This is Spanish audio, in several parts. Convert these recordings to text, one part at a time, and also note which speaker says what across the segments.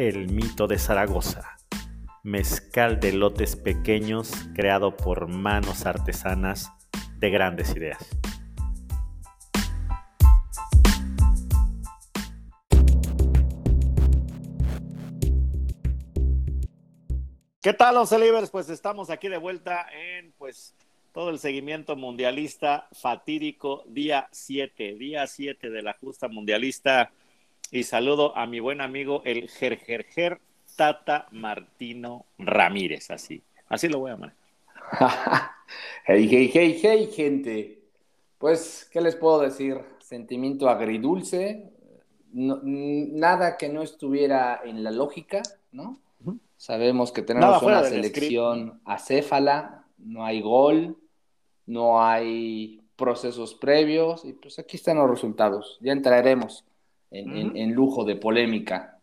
Speaker 1: El mito de Zaragoza, mezcal de lotes pequeños creado por manos artesanas de grandes ideas. ¿Qué tal, Once Libres? Pues estamos aquí de vuelta en pues todo el seguimiento mundialista fatídico día 7, día 7 de la justa mundialista. Y saludo a mi buen amigo el Gergerger Tata Martino Ramírez, así. Así lo voy a llamar.
Speaker 2: hey, hey, hey, hey, gente. Pues, ¿qué les puedo decir? Sentimiento agridulce, nada que no estuviera en la lógica, ¿no? Sabemos que tenemos una selección acéfala, no hay gol, no hay procesos previos, y pues aquí están los resultados. Ya entraremos en, lujo de polémica.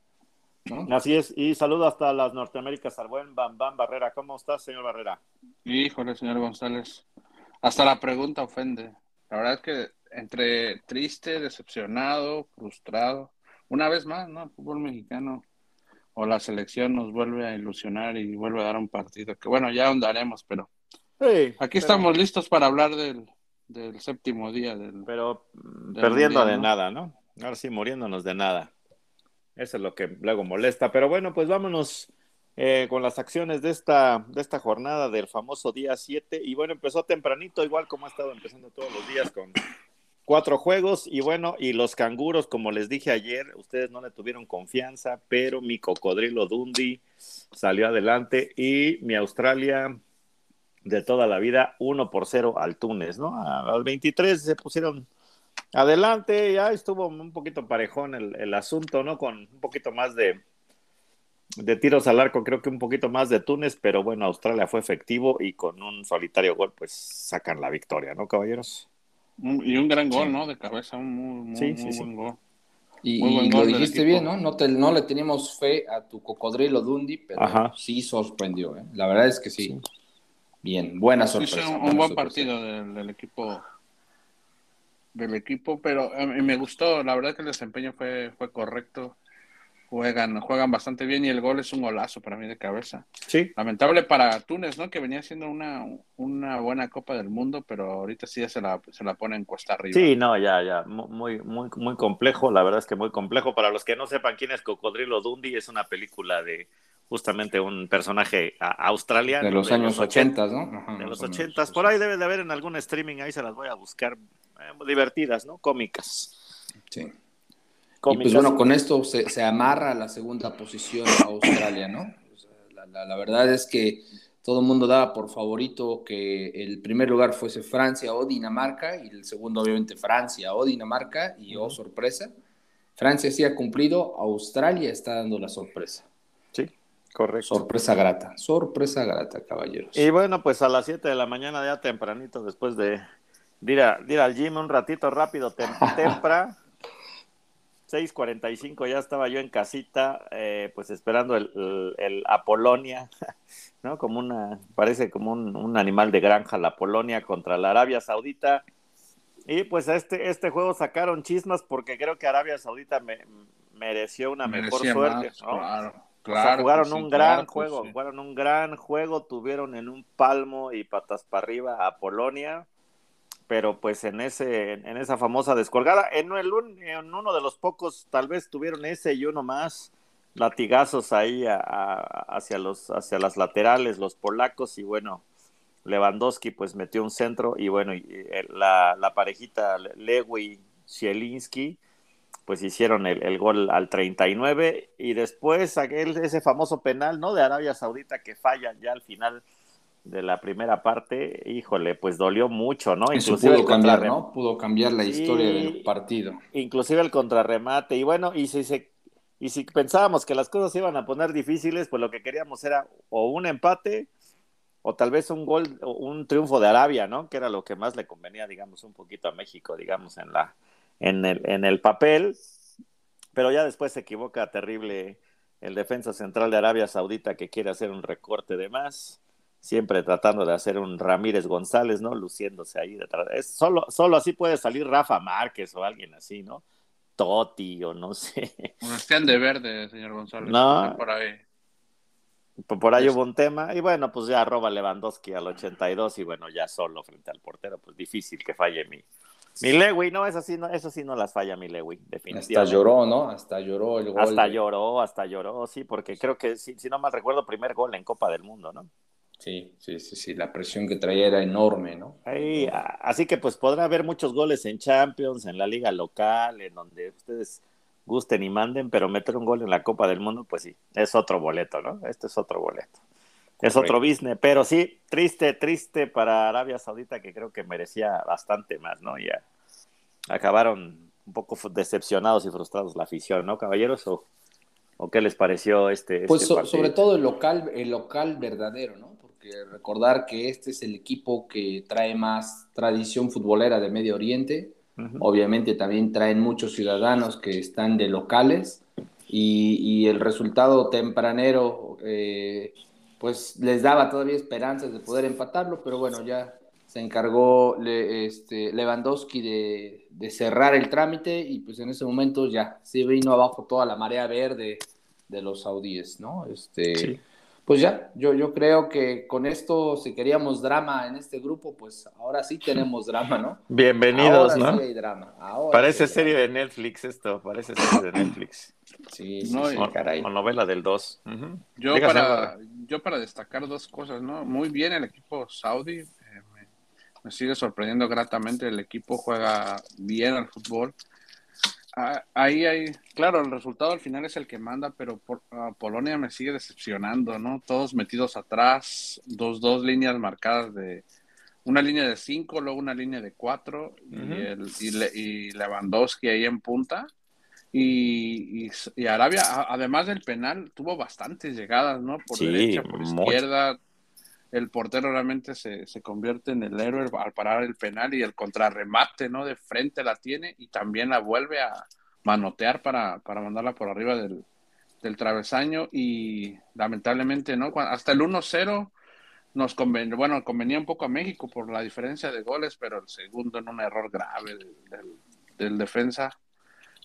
Speaker 1: Así es, y saludo hasta las Norteaméricas al buen Bam Bam Barrera. ¿Cómo estás, señor Barrera?
Speaker 3: Híjole, señor González. Hasta la pregunta ofende. La verdad es que entre triste, decepcionado, frustrado, una vez más, ¿no? El fútbol mexicano o la selección nos vuelve a ilusionar y vuelve a dar un partido que, bueno, ya ahondaremos, pero aquí estamos listos para hablar del, séptimo día. Del,
Speaker 1: pero perdiendo de nada, ¿no? Ahora sí, muriéndonos de nada. Eso es lo que luego molesta. Pero bueno, pues vámonos eh, con las acciones de esta, de esta jornada del famoso día 7. Y bueno, empezó tempranito, igual como ha estado empezando todos los días con cuatro juegos. Y bueno, y los canguros, como les dije ayer, ustedes no le tuvieron confianza, pero mi cocodrilo Dundee salió adelante y mi Australia de toda la vida, 1 por 0 al Túnez, ¿no? Al 23 se pusieron adelante, ya estuvo un poquito parejón el, asunto, ¿no? Con un poquito más de, de tiros al arco, creo que un poquito más de Túnez, pero bueno, Australia fue efectivo y con un solitario gol, pues sacan la victoria, ¿no, caballeros?
Speaker 3: Y un gran gol, ¿no? De cabeza, un muy, muy, buen gol.
Speaker 2: Y, lo dijiste bien, ¿no? No, no le teníamos fe a tu cocodrilo Dundi, pero sí sorprendió, ¿eh? La verdad es que sí. Bien, buena sorpresa.
Speaker 3: un, buen partido del equipo del equipo, pero a mí me gustó, la verdad que el desempeño fue, fue correcto. Juegan, juegan bastante bien y el gol es un golazo para mí de cabeza.
Speaker 1: Sí.
Speaker 3: Lamentable para Túnez, ¿no? Que venía siendo una, una buena Copa del Mundo, pero ahorita sí ya se la, se la pone en cuesta arriba.
Speaker 1: Sí, no, ya, ya, muy, muy, muy complejo, la verdad es que muy complejo. Para los que no sepan quién es Cocodrilo Dundee, es una película de justamente un personaje australiano.
Speaker 2: De los años 80, ¿no?
Speaker 1: de los 80, por ahí debe de haber en algún streaming, ahí se las voy a buscar eh, divertidas, ¿no? Cómicas.
Speaker 2: Sí. Y pues bueno, con esto se, amarra a la segunda posición Australia, ¿no? la, verdad es que todo el mundo daba por favorito que el primer lugar fuese Francia o Dinamarca y el segundo obviamente Francia o Dinamarca y oh sorpresa, Francia sí ha cumplido, Australia está dando la sorpresa.
Speaker 1: Sí, correcto.
Speaker 2: Sorpresa grata, sorpresa grata, caballeros.
Speaker 1: Y bueno, pues a las 7 de la mañana ya tempranito después de ir, al gym un ratito rápido, tem tempra. 6:45 ya estaba yo en casita, eh, pues esperando el, el, Apolonia, ¿no? Como una, parece como un, animal de granja, la Polonia contra la Arabia Saudita. Y pues este, este juego sacaron chismas porque creo que Arabia Saudita me, mereció una mejor suerte,
Speaker 3: Claro, claro.
Speaker 1: jugaron un gran juego, jugaron un gran juego, tuvieron en un palmo y patas para arriba a Polonia pero pues en ese en esa famosa descolgada en, el, en uno de los pocos tal vez tuvieron ese y uno más latigazos ahí hacia los hacia las laterales los polacos y bueno Lewandowski pues metió un centro y bueno eh, la, la parejita Lewy Zielinski pues hicieron el, el, gol al 39 y después aquel ese famoso penal no de Arabia Saudita que fallan ya al final de la primera parte, híjole, pues dolió mucho, ¿no?
Speaker 2: Inclusive pudo cambiar, ¿no? Pudo cambiar la historia del partido.
Speaker 1: Inclusive el contrarremate. Y bueno, y si se, Y si pensábamos que las cosas se iban a poner difíciles, pues lo que queríamos era o un empate o tal vez un gol, un triunfo de Arabia, ¿no? Que era lo que más le convenía, digamos, un poquito a México, digamos, en la, en el, en el papel. Pero ya después se equivoca terrible el defensa central de Arabia Saudita que quiere hacer un recorte de más, siempre tratando de hacer un Ramírez González, ¿no? Luciéndose ahí detrás. Es solo, solo así puede salir Rafa Márquez o alguien así, ¿no? Toti o no sé.
Speaker 3: Un de verde, señor González.
Speaker 1: No.
Speaker 3: Por ahí.
Speaker 1: Por, ahí hubo un tema. Y bueno, pues ya roba Lewandowski al 82 y bueno, ya solo frente al portero, pues difícil que falle mi, mi Lewy. No, eso sí no, eso sí no las falla mi Lewy, definitivamente.
Speaker 2: Hasta lloró, ¿no? Hasta lloró el gol.
Speaker 1: Hasta lloró, hasta lloró, sí, porque creo que, si, si no mal recuerdo, primer gol en Copa del Mundo, ¿no?
Speaker 2: Sí, sí, sí, sí, la presión que traía era enorme, ¿no?
Speaker 1: así que pues podrá haber muchos goles en Champions, en la liga local, en donde ustedes gusten y manden, pero meter un gol en la Copa del Mundo, pues sí, es otro boleto, ¿no? Este es otro boleto. Es otro business, pero sí, triste, triste para Arabia Saudita, que creo que merecía bastante más, ¿no? Ya acabaron un poco decepcionados y frustrados la afición, ¿no, caballeros? ¿O, o qué les pareció este,
Speaker 2: Pues
Speaker 1: este
Speaker 2: sobre todo el local, el local verdadero, ¿no? recordar que este es el equipo que trae más tradición futbolera de Medio Oriente. Obviamente también traen muchos ciudadanos que están de locales y, el resultado tempranero eh, pues les daba todavía esperanzas de poder empatarlo, pero bueno, ya se encargó este, Lewandowski de, cerrar el trámite y pues en ese momento ya se vino abajo toda la marea verde de los saudíes, ¿no? Este, pues ya, yo, yo creo que con esto, si queríamos drama en este grupo, pues ahora sí tenemos drama, ¿no?
Speaker 1: Bienvenidos,
Speaker 2: ahora
Speaker 1: ¿no?
Speaker 2: Sí hay drama.
Speaker 1: parece serie de Netflix esto, parece serie de Netflix.
Speaker 2: Sí, sí, o,
Speaker 1: caray. O novela del 2.
Speaker 3: yo, para, yo para destacar dos cosas, ¿no? Muy bien el equipo saudí, eh, me sigue sorprendiendo gratamente, el equipo juega bien al fútbol. Ah, ahí hay, claro, el resultado al final es el que manda, pero por, ah, Polonia me sigue decepcionando, ¿no? Todos metidos atrás, dos, dos líneas marcadas de una línea de cinco, luego una línea de cuatro y, el, y, Lewandowski ahí en punta. Y, y, Arabia, además del penal, tuvo bastantes llegadas, ¿no? Por derecha, por izquierda, el portero realmente se, se, convierte en el héroe al parar el penal y el contrarremate, ¿no? De frente la tiene y también la vuelve a manotear para, para mandarla por arriba del, del travesaño y lamentablemente, ¿no? Hasta el 1-0 nos convenía, bueno, convenía un poco a México por la diferencia de goles, pero el segundo en un error grave del, del, defensa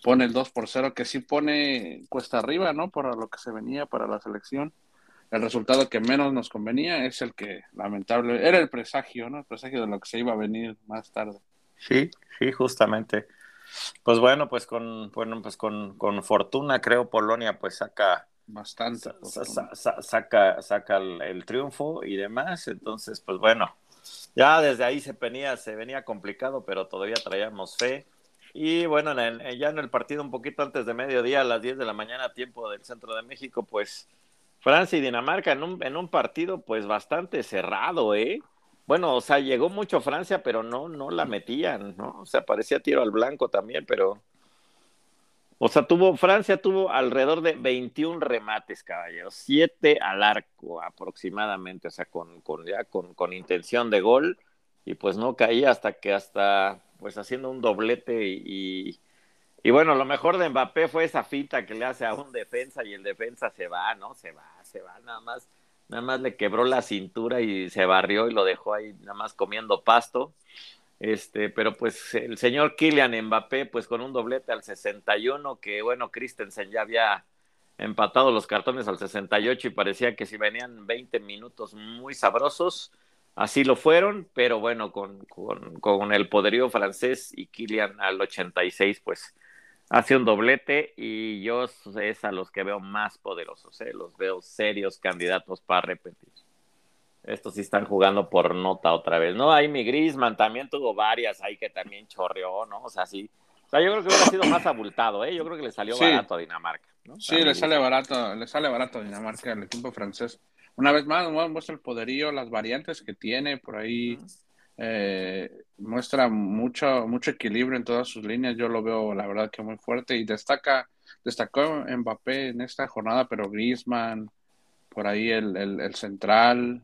Speaker 3: pone el 2 por 0 que sí pone cuesta arriba, ¿no? Para lo que se venía para la selección el resultado que menos nos convenía es el que, lamentable, era el presagio, ¿no? El presagio de lo que se iba a venir más tarde.
Speaker 1: Sí, sí, justamente. Pues bueno, pues con, bueno, pues con, con fortuna creo Polonia pues saca
Speaker 3: bastante
Speaker 1: saca saca el, triunfo y demás, entonces pues bueno, ya desde ahí se venía se venía complicado, pero todavía traíamos fe. Y bueno, ya en el partido un poquito antes de mediodía, a las 10 de la mañana, tiempo del centro de México, pues Francia y Dinamarca en un, en un partido pues bastante cerrado, ¿eh? Bueno, o sea, llegó mucho Francia, pero no, no la metían, ¿no? O sea, parecía tiro al blanco también, pero... O sea, tuvo, Francia tuvo alrededor de 21 remates, caballeros, 7 al arco aproximadamente, o sea, con, con ya con, con intención de gol, y pues no caía hasta que hasta, pues haciendo un doblete y y bueno, lo mejor de Mbappé fue esa finta que le hace a un defensa y el defensa se va, ¿no? Se va, se va, nada más, nada más le quebró la cintura y se barrió y lo dejó ahí nada más comiendo pasto. Este, pero pues el señor Kylian Mbappé, pues con un doblete al 61, que bueno, Christensen ya había empatado los cartones al 68 y parecía que si venían 20 minutos muy sabrosos, así lo fueron, pero bueno, con, con, con el poderío francés y Kylian al 86, pues hace un doblete y yo es a los que veo más poderosos, ¿eh? los veo serios candidatos para repetir. Estos sí están jugando por nota otra vez, ¿no? Ahí mi Grisman también tuvo varias ahí que también chorreó, ¿no? O sea, sí. O sea, yo creo que hubiera sido más abultado, ¿eh? Yo creo que le salió barato a Dinamarca, ¿no?
Speaker 3: Sí, le sale barato, le sale barato a Dinamarca, el equipo francés. Una vez más, muestra el poderío, las variantes que tiene por ahí. Eh, muestra mucho, mucho equilibrio en todas sus líneas. Yo lo veo, la verdad, que muy fuerte y destaca destacó Mbappé en esta jornada, pero Griezmann, por ahí el, el, central,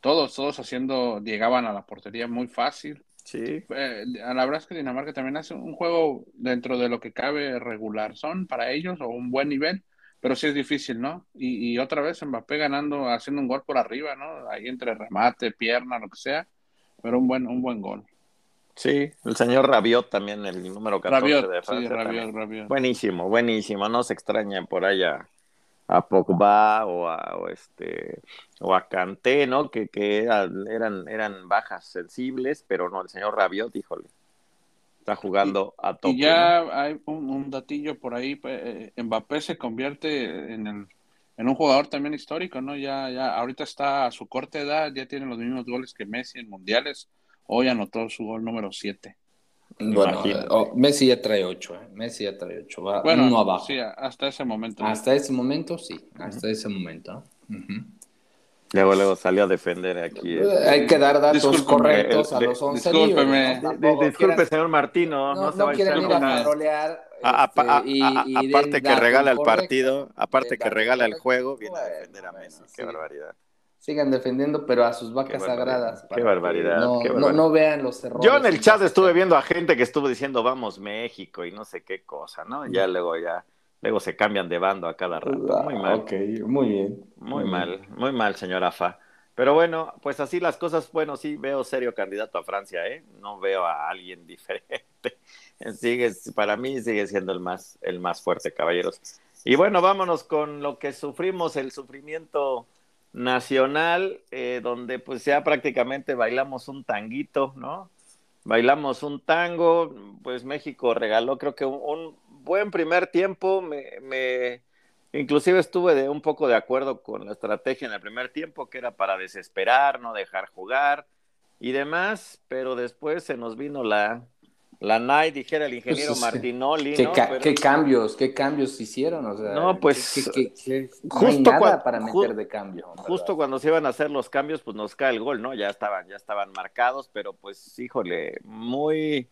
Speaker 3: todos, todos haciendo, llegaban a la portería muy fácil.
Speaker 1: Sí.
Speaker 3: Eh, la verdad es que Dinamarca también hace un juego dentro de lo que cabe regular. Son para ellos o un buen nivel, pero sí es difícil, ¿no? Y, y, otra vez Mbappé ganando, haciendo un gol por arriba, ¿no? Ahí entre remate, pierna, lo que sea, pero un buen, un buen gol.
Speaker 1: Sí, el señor Rabiot también, el número 14 de
Speaker 3: Francia. Sí, Rabiot, Rabiot.
Speaker 1: Buenísimo, buenísimo. No se extraña por allá a Pogba o a, o este, o a Kanté, ¿no? Que, que eran, eran bajas sensibles, pero no, el señor Rabiot, híjole, está jugando a tope.
Speaker 3: Y ya hay un, datillo por ahí, eh, Mbappé se convierte en, el, en un jugador también histórico, ¿no? Ya, ya, ahorita está a su corta edad, ya tiene los mismos goles que Messi en mundiales Hoy anotó su gol número 7.
Speaker 2: Bueno, oh, Messi ya trae 8, ¿eh? Messi ya trae 8, va bueno, uno abajo.
Speaker 3: Sí, hasta ese momento.
Speaker 2: Hasta ese momento, sí, hasta ese momento.
Speaker 1: Luego, luego salió a defender aquí.
Speaker 2: Eh, hay que dar datos correctos a los 11
Speaker 1: Discúlpeme, disculpe, señor Martino, no, se va a ir
Speaker 2: a. Este,
Speaker 1: aparte que regala el partido, aparte que regala el juego, viene a defender a Messi. Qué barbaridad
Speaker 2: sigan defendiendo, pero a sus vacas sagradas.
Speaker 1: Qué barbaridad,
Speaker 2: no, vean los errores.
Speaker 1: Yo en el chat estuve viendo a gente que estuvo diciendo vamos México y no sé qué cosa, ¿no? Ya luego ya, luego se cambian de bando a cada rato. Muy mal.
Speaker 2: Ok, muy bien.
Speaker 1: Muy, mal, muy mal, señor Afa. Pero bueno, pues así las cosas, bueno, sí veo serio candidato a Francia, ¿eh? No veo a alguien diferente. Sigue, para mí sigue siendo el más, el más fuerte, caballeros. Y bueno, vámonos con lo que sufrimos, el sufrimiento nacional, eh, donde pues ya prácticamente bailamos un tanguito, ¿no? Bailamos un tango, pues México regaló creo que un, buen primer tiempo, me, me, inclusive estuve de un poco de acuerdo con la estrategia en el primer tiempo, que era para desesperar, no dejar jugar y demás, pero después se nos vino la, la NAI, dijera el ingeniero pues, Martinoli.
Speaker 2: ¿Qué, ¿qué cambios, qué cambios hicieron? O sea,
Speaker 1: no, pues
Speaker 2: justo nada para meter de cambio.
Speaker 1: Justo cuando se iban a hacer los cambios, pues nos cae el gol, ¿no? Ya estaban, ya estaban marcados, pero pues, híjole, muy,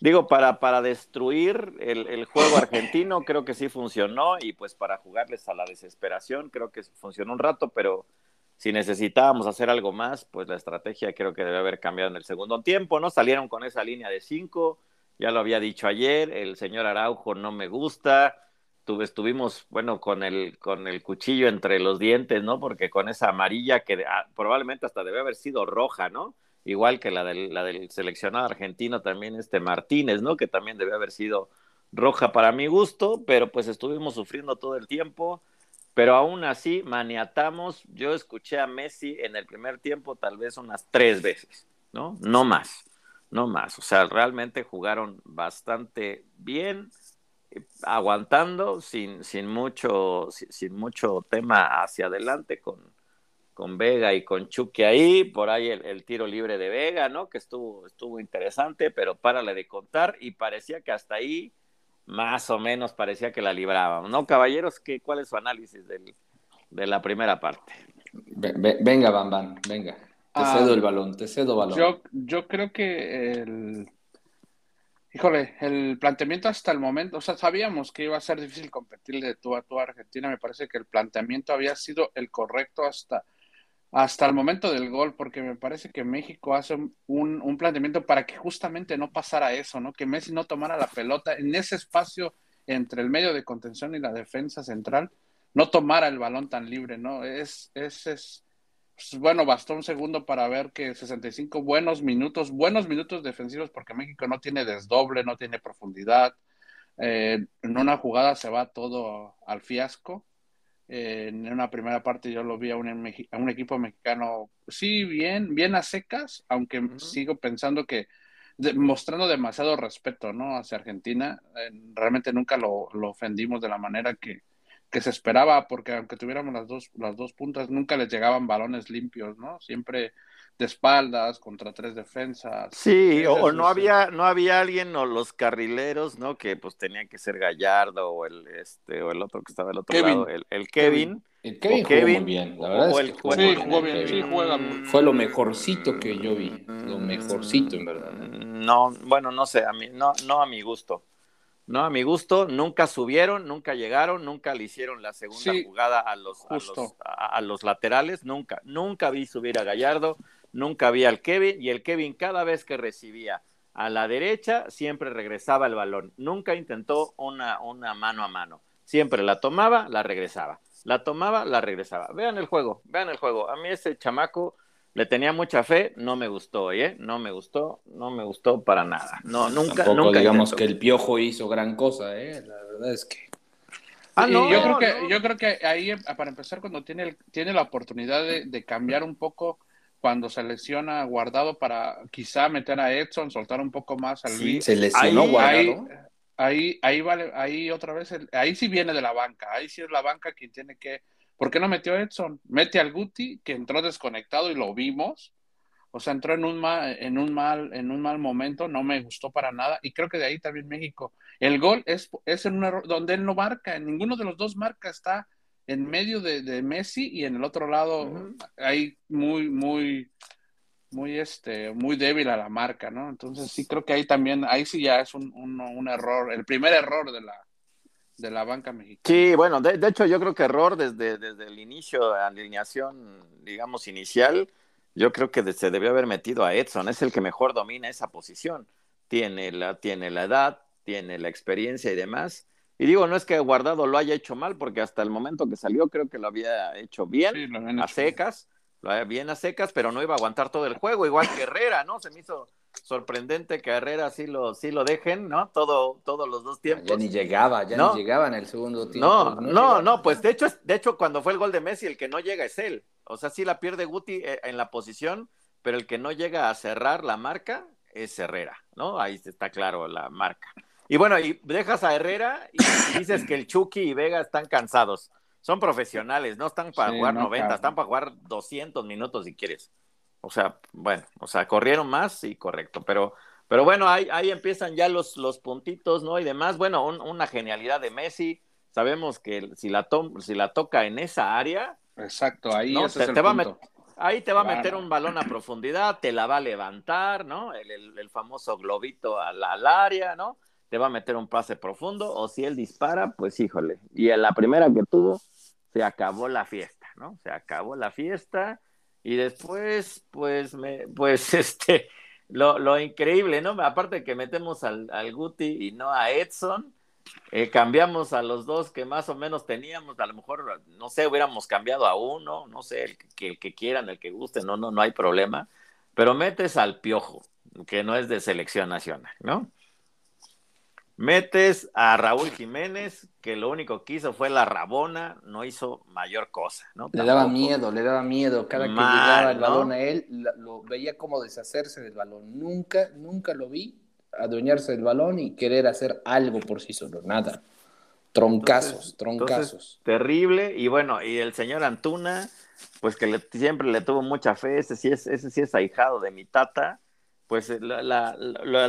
Speaker 1: digo, para, para destruir el, el juego argentino, creo que sí funcionó, y pues para jugarles a la desesperación, creo que funcionó un rato, pero si necesitábamos hacer algo más, pues la estrategia creo que debe haber cambiado en el segundo tiempo, ¿no? Salieron con esa línea de cinco, ya lo había dicho ayer, el señor Araujo no me gusta, Tuve, estuvimos, bueno, con el, con el cuchillo entre los dientes, ¿no? Porque con esa amarilla que ah, probablemente hasta debe haber sido roja, ¿no? Igual que la del, la del seleccionado argentino también, este Martínez, ¿no? Que también debe haber sido roja para mi gusto, pero pues estuvimos sufriendo todo el tiempo pero aún así maniatamos. Yo escuché a Messi en el primer tiempo tal vez unas tres veces, ¿no? No más, no más. O sea, realmente jugaron bastante bien, aguantando sin, sin, mucho, sin, mucho tema hacia adelante con, con Vega y con Chucky ahí, por ahí el, tiro libre de Vega, ¿no? Que estuvo, estuvo interesante, pero párale de contar y parecía que hasta ahí más o menos parecía que la librábamos, ¿no? Caballeros, ¿qué, ¿cuál es su análisis del, de la primera parte?
Speaker 2: Venga, Bam venga. Te ah, cedo el balón, te cedo balón.
Speaker 3: Yo, yo creo que el... Híjole, el planteamiento hasta el momento, o sea, sabíamos que iba a ser difícil competir de tú a tú a Argentina, me parece que el planteamiento había sido el correcto hasta hasta el momento del gol, porque me parece que México hace un, un, planteamiento para que justamente no pasara eso, ¿no? Que Messi no tomara la pelota en ese espacio entre el medio de contención y la defensa central, no tomara el balón tan libre, ¿no? Es, es, es pues, bueno, bastó un segundo para ver que 65 buenos minutos, buenos minutos defensivos, porque México no tiene desdoble, no tiene profundidad. Eh, en una jugada se va todo al fiasco en una primera parte yo lo vi a un, a un equipo mexicano, sí, bien, bien a secas, aunque sigo pensando que mostrando demasiado respeto, ¿no? Hacia Argentina, realmente nunca lo, lo, ofendimos de la manera que, que, se esperaba, porque aunque tuviéramos las dos, las dos puntas, nunca les llegaban balones limpios, ¿no? Siempre de espaldas contra tres defensas.
Speaker 1: Sí, o, no había no había alguien o los carrileros, ¿no? Que pues tenían que ser Gallardo o el este o el otro que estaba al otro lado, el, el Kevin.
Speaker 2: El Kevin, jugó muy bien, la verdad. es que
Speaker 3: sí, jugó bien, sí, juega
Speaker 2: Fue lo mejorcito que yo vi, lo mejorcito en verdad.
Speaker 1: No, bueno, no sé, a mí no no a mi gusto. ¿no? A mi gusto, nunca subieron, nunca llegaron, nunca le hicieron la segunda jugada a los, a los, laterales, nunca, nunca vi subir a Gallardo, nunca vi al Kevin, y el Kevin cada vez que recibía a la derecha, siempre regresaba el balón, nunca intentó una, una mano a mano, siempre la tomaba, la regresaba, la tomaba, la regresaba. Vean el juego, vean el juego. A mí ese chamaco le tenía mucha fe, no me gustó, ¿eh? No me gustó, no me gustó para nada. No, nunca, nunca
Speaker 2: digamos que el Piojo hizo gran cosa, ¿eh? La verdad es que
Speaker 3: Ah, no, yo creo que yo creo que ahí para empezar cuando tiene tiene la oportunidad de, cambiar un poco cuando se lesiona Guardado para quizá meter a Edson, soltar un poco más al
Speaker 2: sí, se lesionó
Speaker 3: ahí, Guardado. Ahí, ahí, vale, ahí otra vez, ahí sí viene de la banca, ahí sí es la banca quien tiene que ¿Por qué no metió Edson? Mete al Guti, que entró desconectado y lo vimos. O sea, entró en un mal, en un mal, en un mal momento, no me gustó para nada. Y creo que de ahí también México. El gol es, es en un error donde él no marca, en ninguno de los dos marca, está en medio de, Messi y en el otro lado ahí muy, muy, muy, este, muy débil a la marca, ¿no? Entonces sí creo que ahí también, ahí sí ya es un, un error, el primer error de la, de la banca mexicana.
Speaker 1: Sí, bueno, de, hecho yo creo que error desde, desde el inicio, la alineación, digamos, inicial, yo creo que se debió haber metido a Edson, es el que mejor domina esa posición. Tiene la, tiene la edad, tiene la experiencia y demás. Y digo, no es que Guardado lo haya hecho mal, porque hasta el momento que salió creo que lo había hecho bien, a secas, lo había bien a secas, pero no iba a aguantar todo el juego, igual que Herrera, ¿no? Se me hizo sorprendente que Herrera sí lo, sí lo dejen, ¿no? Todo, todos los dos tiempos.
Speaker 2: Ya ni llegaba, ya ni llegaba en el segundo tiempo.
Speaker 1: No, no, no, pues de hecho, de hecho, cuando fue el gol de Messi, el que no llega es él. O sea, sí la pierde Guti eh, en la posición, pero el que no llega a cerrar la marca es Herrera, ¿no? Ahí está claro la marca. Y bueno, y dejas a Herrera y dices que el Chucky y Vega están cansados. Son profesionales, no están para jugar 90, están para jugar 200 minutos si quieres. O sea, bueno, o sea, corrieron más y correcto, pero, pero bueno, ahí, ahí empiezan ya los, los puntitos, ¿no? Y demás, bueno, una genialidad de Messi. Sabemos que si la, si la toca en esa área.
Speaker 3: Exacto, ahí
Speaker 1: te, va Ahí te va a meter un balón a profundidad, te la va a levantar, ¿no? El, famoso globito al, al, área, ¿no? Te va a meter un pase profundo, o si él dispara, pues híjole. Y en la primera que tuvo, se acabó la fiesta, ¿no? Se acabó la fiesta y después, pues, pues, este, lo, lo increíble, ¿no? Aparte que metemos al, al Guti y no a Edson, eh, cambiamos a los dos que más o menos teníamos, a lo mejor, no sé, hubiéramos cambiado a uno, no sé, el que, el que quieran, el que guste, no, no, no hay problema, pero metes al piojo, que no es de selección nacional, ¿no? Metes a Raúl Jiménez, que lo único que hizo fue la rabona, no hizo mayor cosa, ¿no?
Speaker 2: Le daba miedo, le daba miedo. Cada que llegaba el balón a él, lo veía como deshacerse del balón. Nunca, nunca lo vi adueñarse del balón y querer hacer algo por sí solo, nada. Troncazos, troncazos.
Speaker 1: terrible. Y bueno, y el señor Antuna, pues que siempre le tuvo mucha fe, ese sí es, ese sí es ahijado de mi tata, pues la,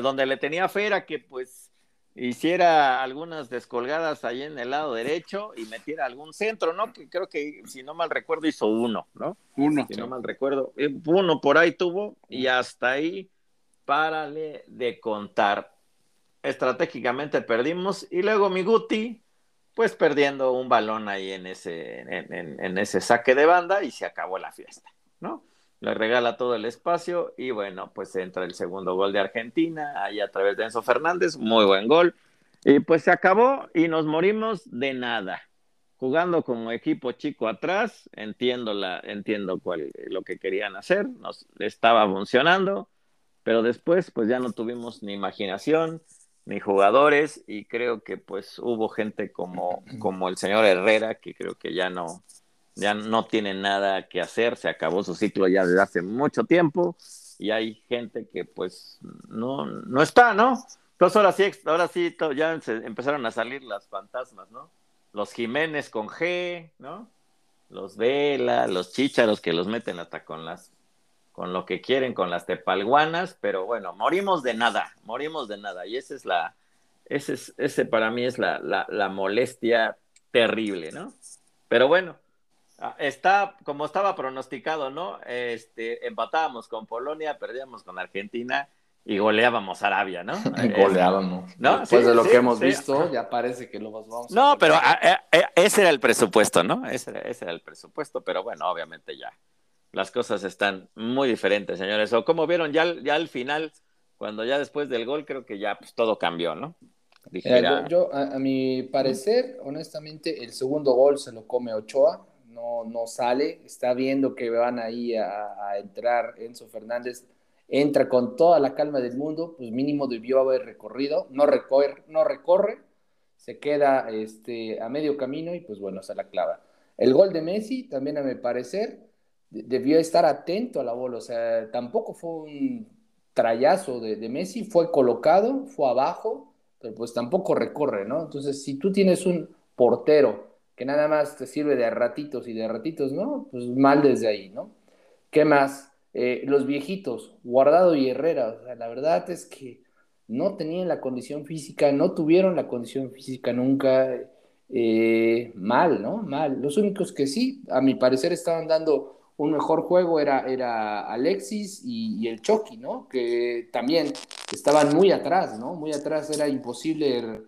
Speaker 1: donde le tenía fe era que pues hiciera algunas descolgadas ahí en el lado derecho y metiera algún centro, ¿no? Que creo que, si no mal recuerdo, hizo uno, ¿no?
Speaker 3: Uno.
Speaker 1: Si no mal recuerdo. Eh, uno por ahí tuvo y hasta ahí, párale de contar. Estratégicamente perdimos y luego mi Guti, pues perdiendo un balón ahí en ese, en ese saque de banda y se acabó la fiesta, ¿no? Le regala todo el espacio y bueno, pues entra el segundo gol de Argentina, ahí a través de Enzo Fernández, muy buen gol. Y pues se acabó y nos morimos de nada. Jugando como equipo chico atrás, entiendo, la, entiendo cuál, lo que querían hacer, nos estaba funcionando, pero después pues ya no tuvimos ni imaginación, ni jugadores y creo que pues hubo gente como, como el señor Herrera que creo que ya no, ya no tiene nada que hacer, se acabó su ciclo ya desde hace mucho tiempo y hay gente que pues no, no está, ¿no? Entonces ahora sí, ahora sí ya empezaron a salir las fantasmas, ¿no? Los Jiménez con G, ¿no? Los Vela, los Chícharos que los meten hasta con las con lo que quieren, con las tepalguanas, pero bueno, morimos de nada, morimos de nada. Y esa es la, ese, es, ese para mí es la, la, molestia terrible, ¿no? Pero bueno, está como estaba pronosticado, ¿no? Este, empatábamos con Polonia, perdíamos con Argentina y goleábamos a Arabia, ¿no?
Speaker 2: goleábamos. ¿No? Después de lo que hemos visto, ya parece que lo vamos
Speaker 1: No, pero ese era el presupuesto, ¿no? Ese, ese, era el presupuesto, pero bueno, obviamente ya las cosas están muy diferentes, señores. O como vieron ya, ya al final, cuando ya después del gol, creo que ya pues, todo cambió, ¿no?
Speaker 2: yo, a, mi parecer, honestamente, el segundo gol se lo come Ochoa, no, no sale, está viendo que van ahí a, a entrar Enzo Fernández entra con toda la calma del mundo, pues mínimo debió haber recorrido, no recorre, no recorre se queda este, a medio camino y pues bueno, se la clava. El gol de Messi, también a mi parecer, debió estar atento a la bola, o sea, tampoco fue un trayazo de, de Messi, fue colocado, fue abajo, pero pues tampoco recorre, ¿no? Entonces, si tú tienes un portero que nada más te sirve de ratitos y de ratitos, ¿no? Pues mal desde ahí, ¿no? ¿Qué más? Eh, los viejitos, Guardado y Herrera, la verdad es que no tenían la condición física, no tuvieron la condición física nunca eh, mal, ¿no? Mal. Los únicos que sí, a mi parecer, estaban dando un mejor juego era, era Alexis y, el Chucky, ¿no? Que también estaban muy atrás, ¿no? Muy atrás, era imposible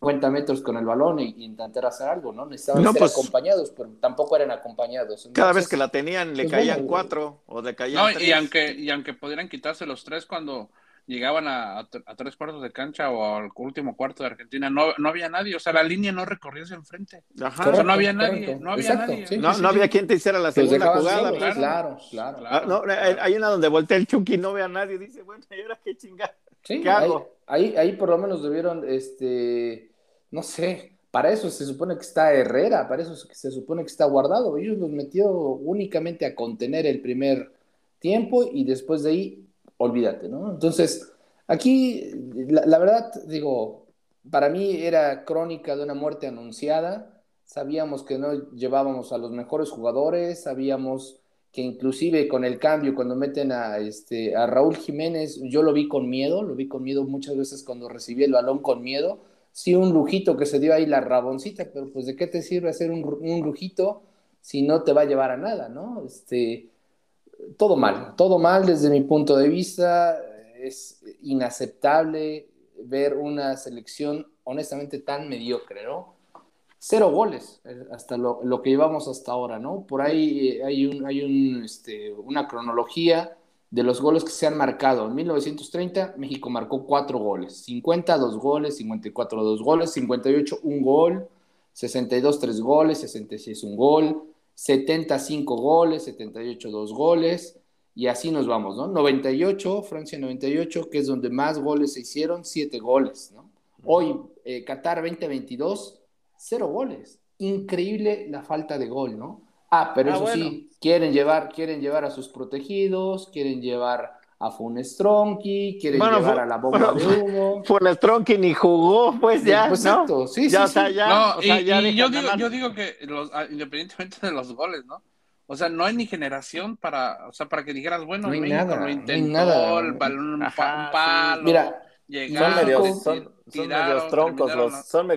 Speaker 2: 50 metros con el balón y, intentar hacer algo, ¿no? Necesitaban ser pues, acompañados, pero tampoco eran acompañados.
Speaker 1: cada vez que la tenían le pues caían cuatro o le caían no,
Speaker 3: Y aunque, y aunque pudieran quitarse los tres cuando llegaban a, tres cuartos de cancha o al último cuarto de Argentina, no, no había nadie, o sea, la línea no recorría hacia enfrente. Ajá, no había nadie, no había nadie.
Speaker 1: no, no había quien te hiciera la segunda jugada.
Speaker 2: Pues. claro, claro. Ah, no,
Speaker 1: hay una donde voltea el Chucky y no ve a nadie, dice, bueno, ¿y ahora qué chingada? ¿Qué
Speaker 2: hago? Ahí, ahí, por lo menos debieron, este, no sé, para eso se supone que está Herrera, para eso se supone que está guardado. Ellos los metió únicamente a contener el primer tiempo y después de ahí, olvídate, ¿no? Entonces, aquí, la, verdad, digo, para mí era crónica de una muerte anunciada. Sabíamos que no llevábamos a los mejores jugadores, sabíamos que inclusive con el cambio, cuando meten a, este, a Raúl Jiménez, yo lo vi con miedo, lo vi con miedo muchas veces cuando recibí el balón con miedo sí un lujito que se dio ahí la raboncita, pero pues de qué te sirve hacer un, un lujito si no te va a llevar a nada, ¿no? Este, todo mal, todo mal desde mi punto de vista, es inaceptable ver una selección honestamente tan mediocre, ¿no? Cero goles, hasta lo, lo que llevamos hasta ahora, ¿no? Por ahí eh, hay, un, hay este, una cronología de los goles que se han marcado. En 1930, México marcó cuatro goles. 50, dos goles. 54, dos goles. 58, un gol. 62, tres goles. 66, un gol. 75 goles. 78, dos goles. Y así nos vamos, ¿no? 98, Francia 98, que es donde más goles se hicieron, siete goles, ¿no? Hoy, eh, Qatar 2022, cero goles. Increíble la falta de gol, ¿no? Ah, pero ah, eso sí, quieren llevar, quieren llevar a sus protegidos, quieren llevar a Funestronki, quieren llevar a la bomba de humo.
Speaker 1: Funestronki ni jugó, pues ya, pues ¿no?
Speaker 3: sí, sí, sí. ya, y, yo, digo, yo digo que los, ah, independientemente de los goles, ¿no? O sea, no hay ni generación para, o sea, para que dijeras, bueno, no hay México nada, lo intentó, el balón, un palo,
Speaker 1: Mira, son medios, son, medios troncos los, son,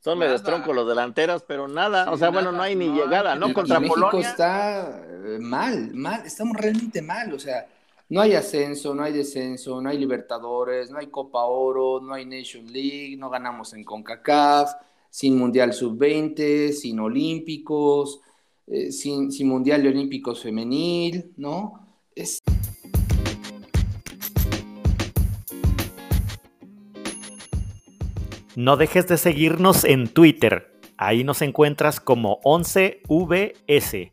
Speaker 1: son medio troncos los delanteros, pero nada, o sea, bueno, no hay ni llegada, ¿no? Contra México
Speaker 2: está eh, mal, mal, estamos realmente mal, o sea, no hay ascenso, no hay descenso, no hay Libertadores, no hay Copa Oro, no hay Nation League, no ganamos en CONCACAF, sin Mundial Sub-20, sin Olímpicos, eh, sin, sin Mundial de Olímpicos Femenil, ¿no? Es...
Speaker 4: No dejes de seguirnos en Twitter. Ahí nos encuentras como 11VS.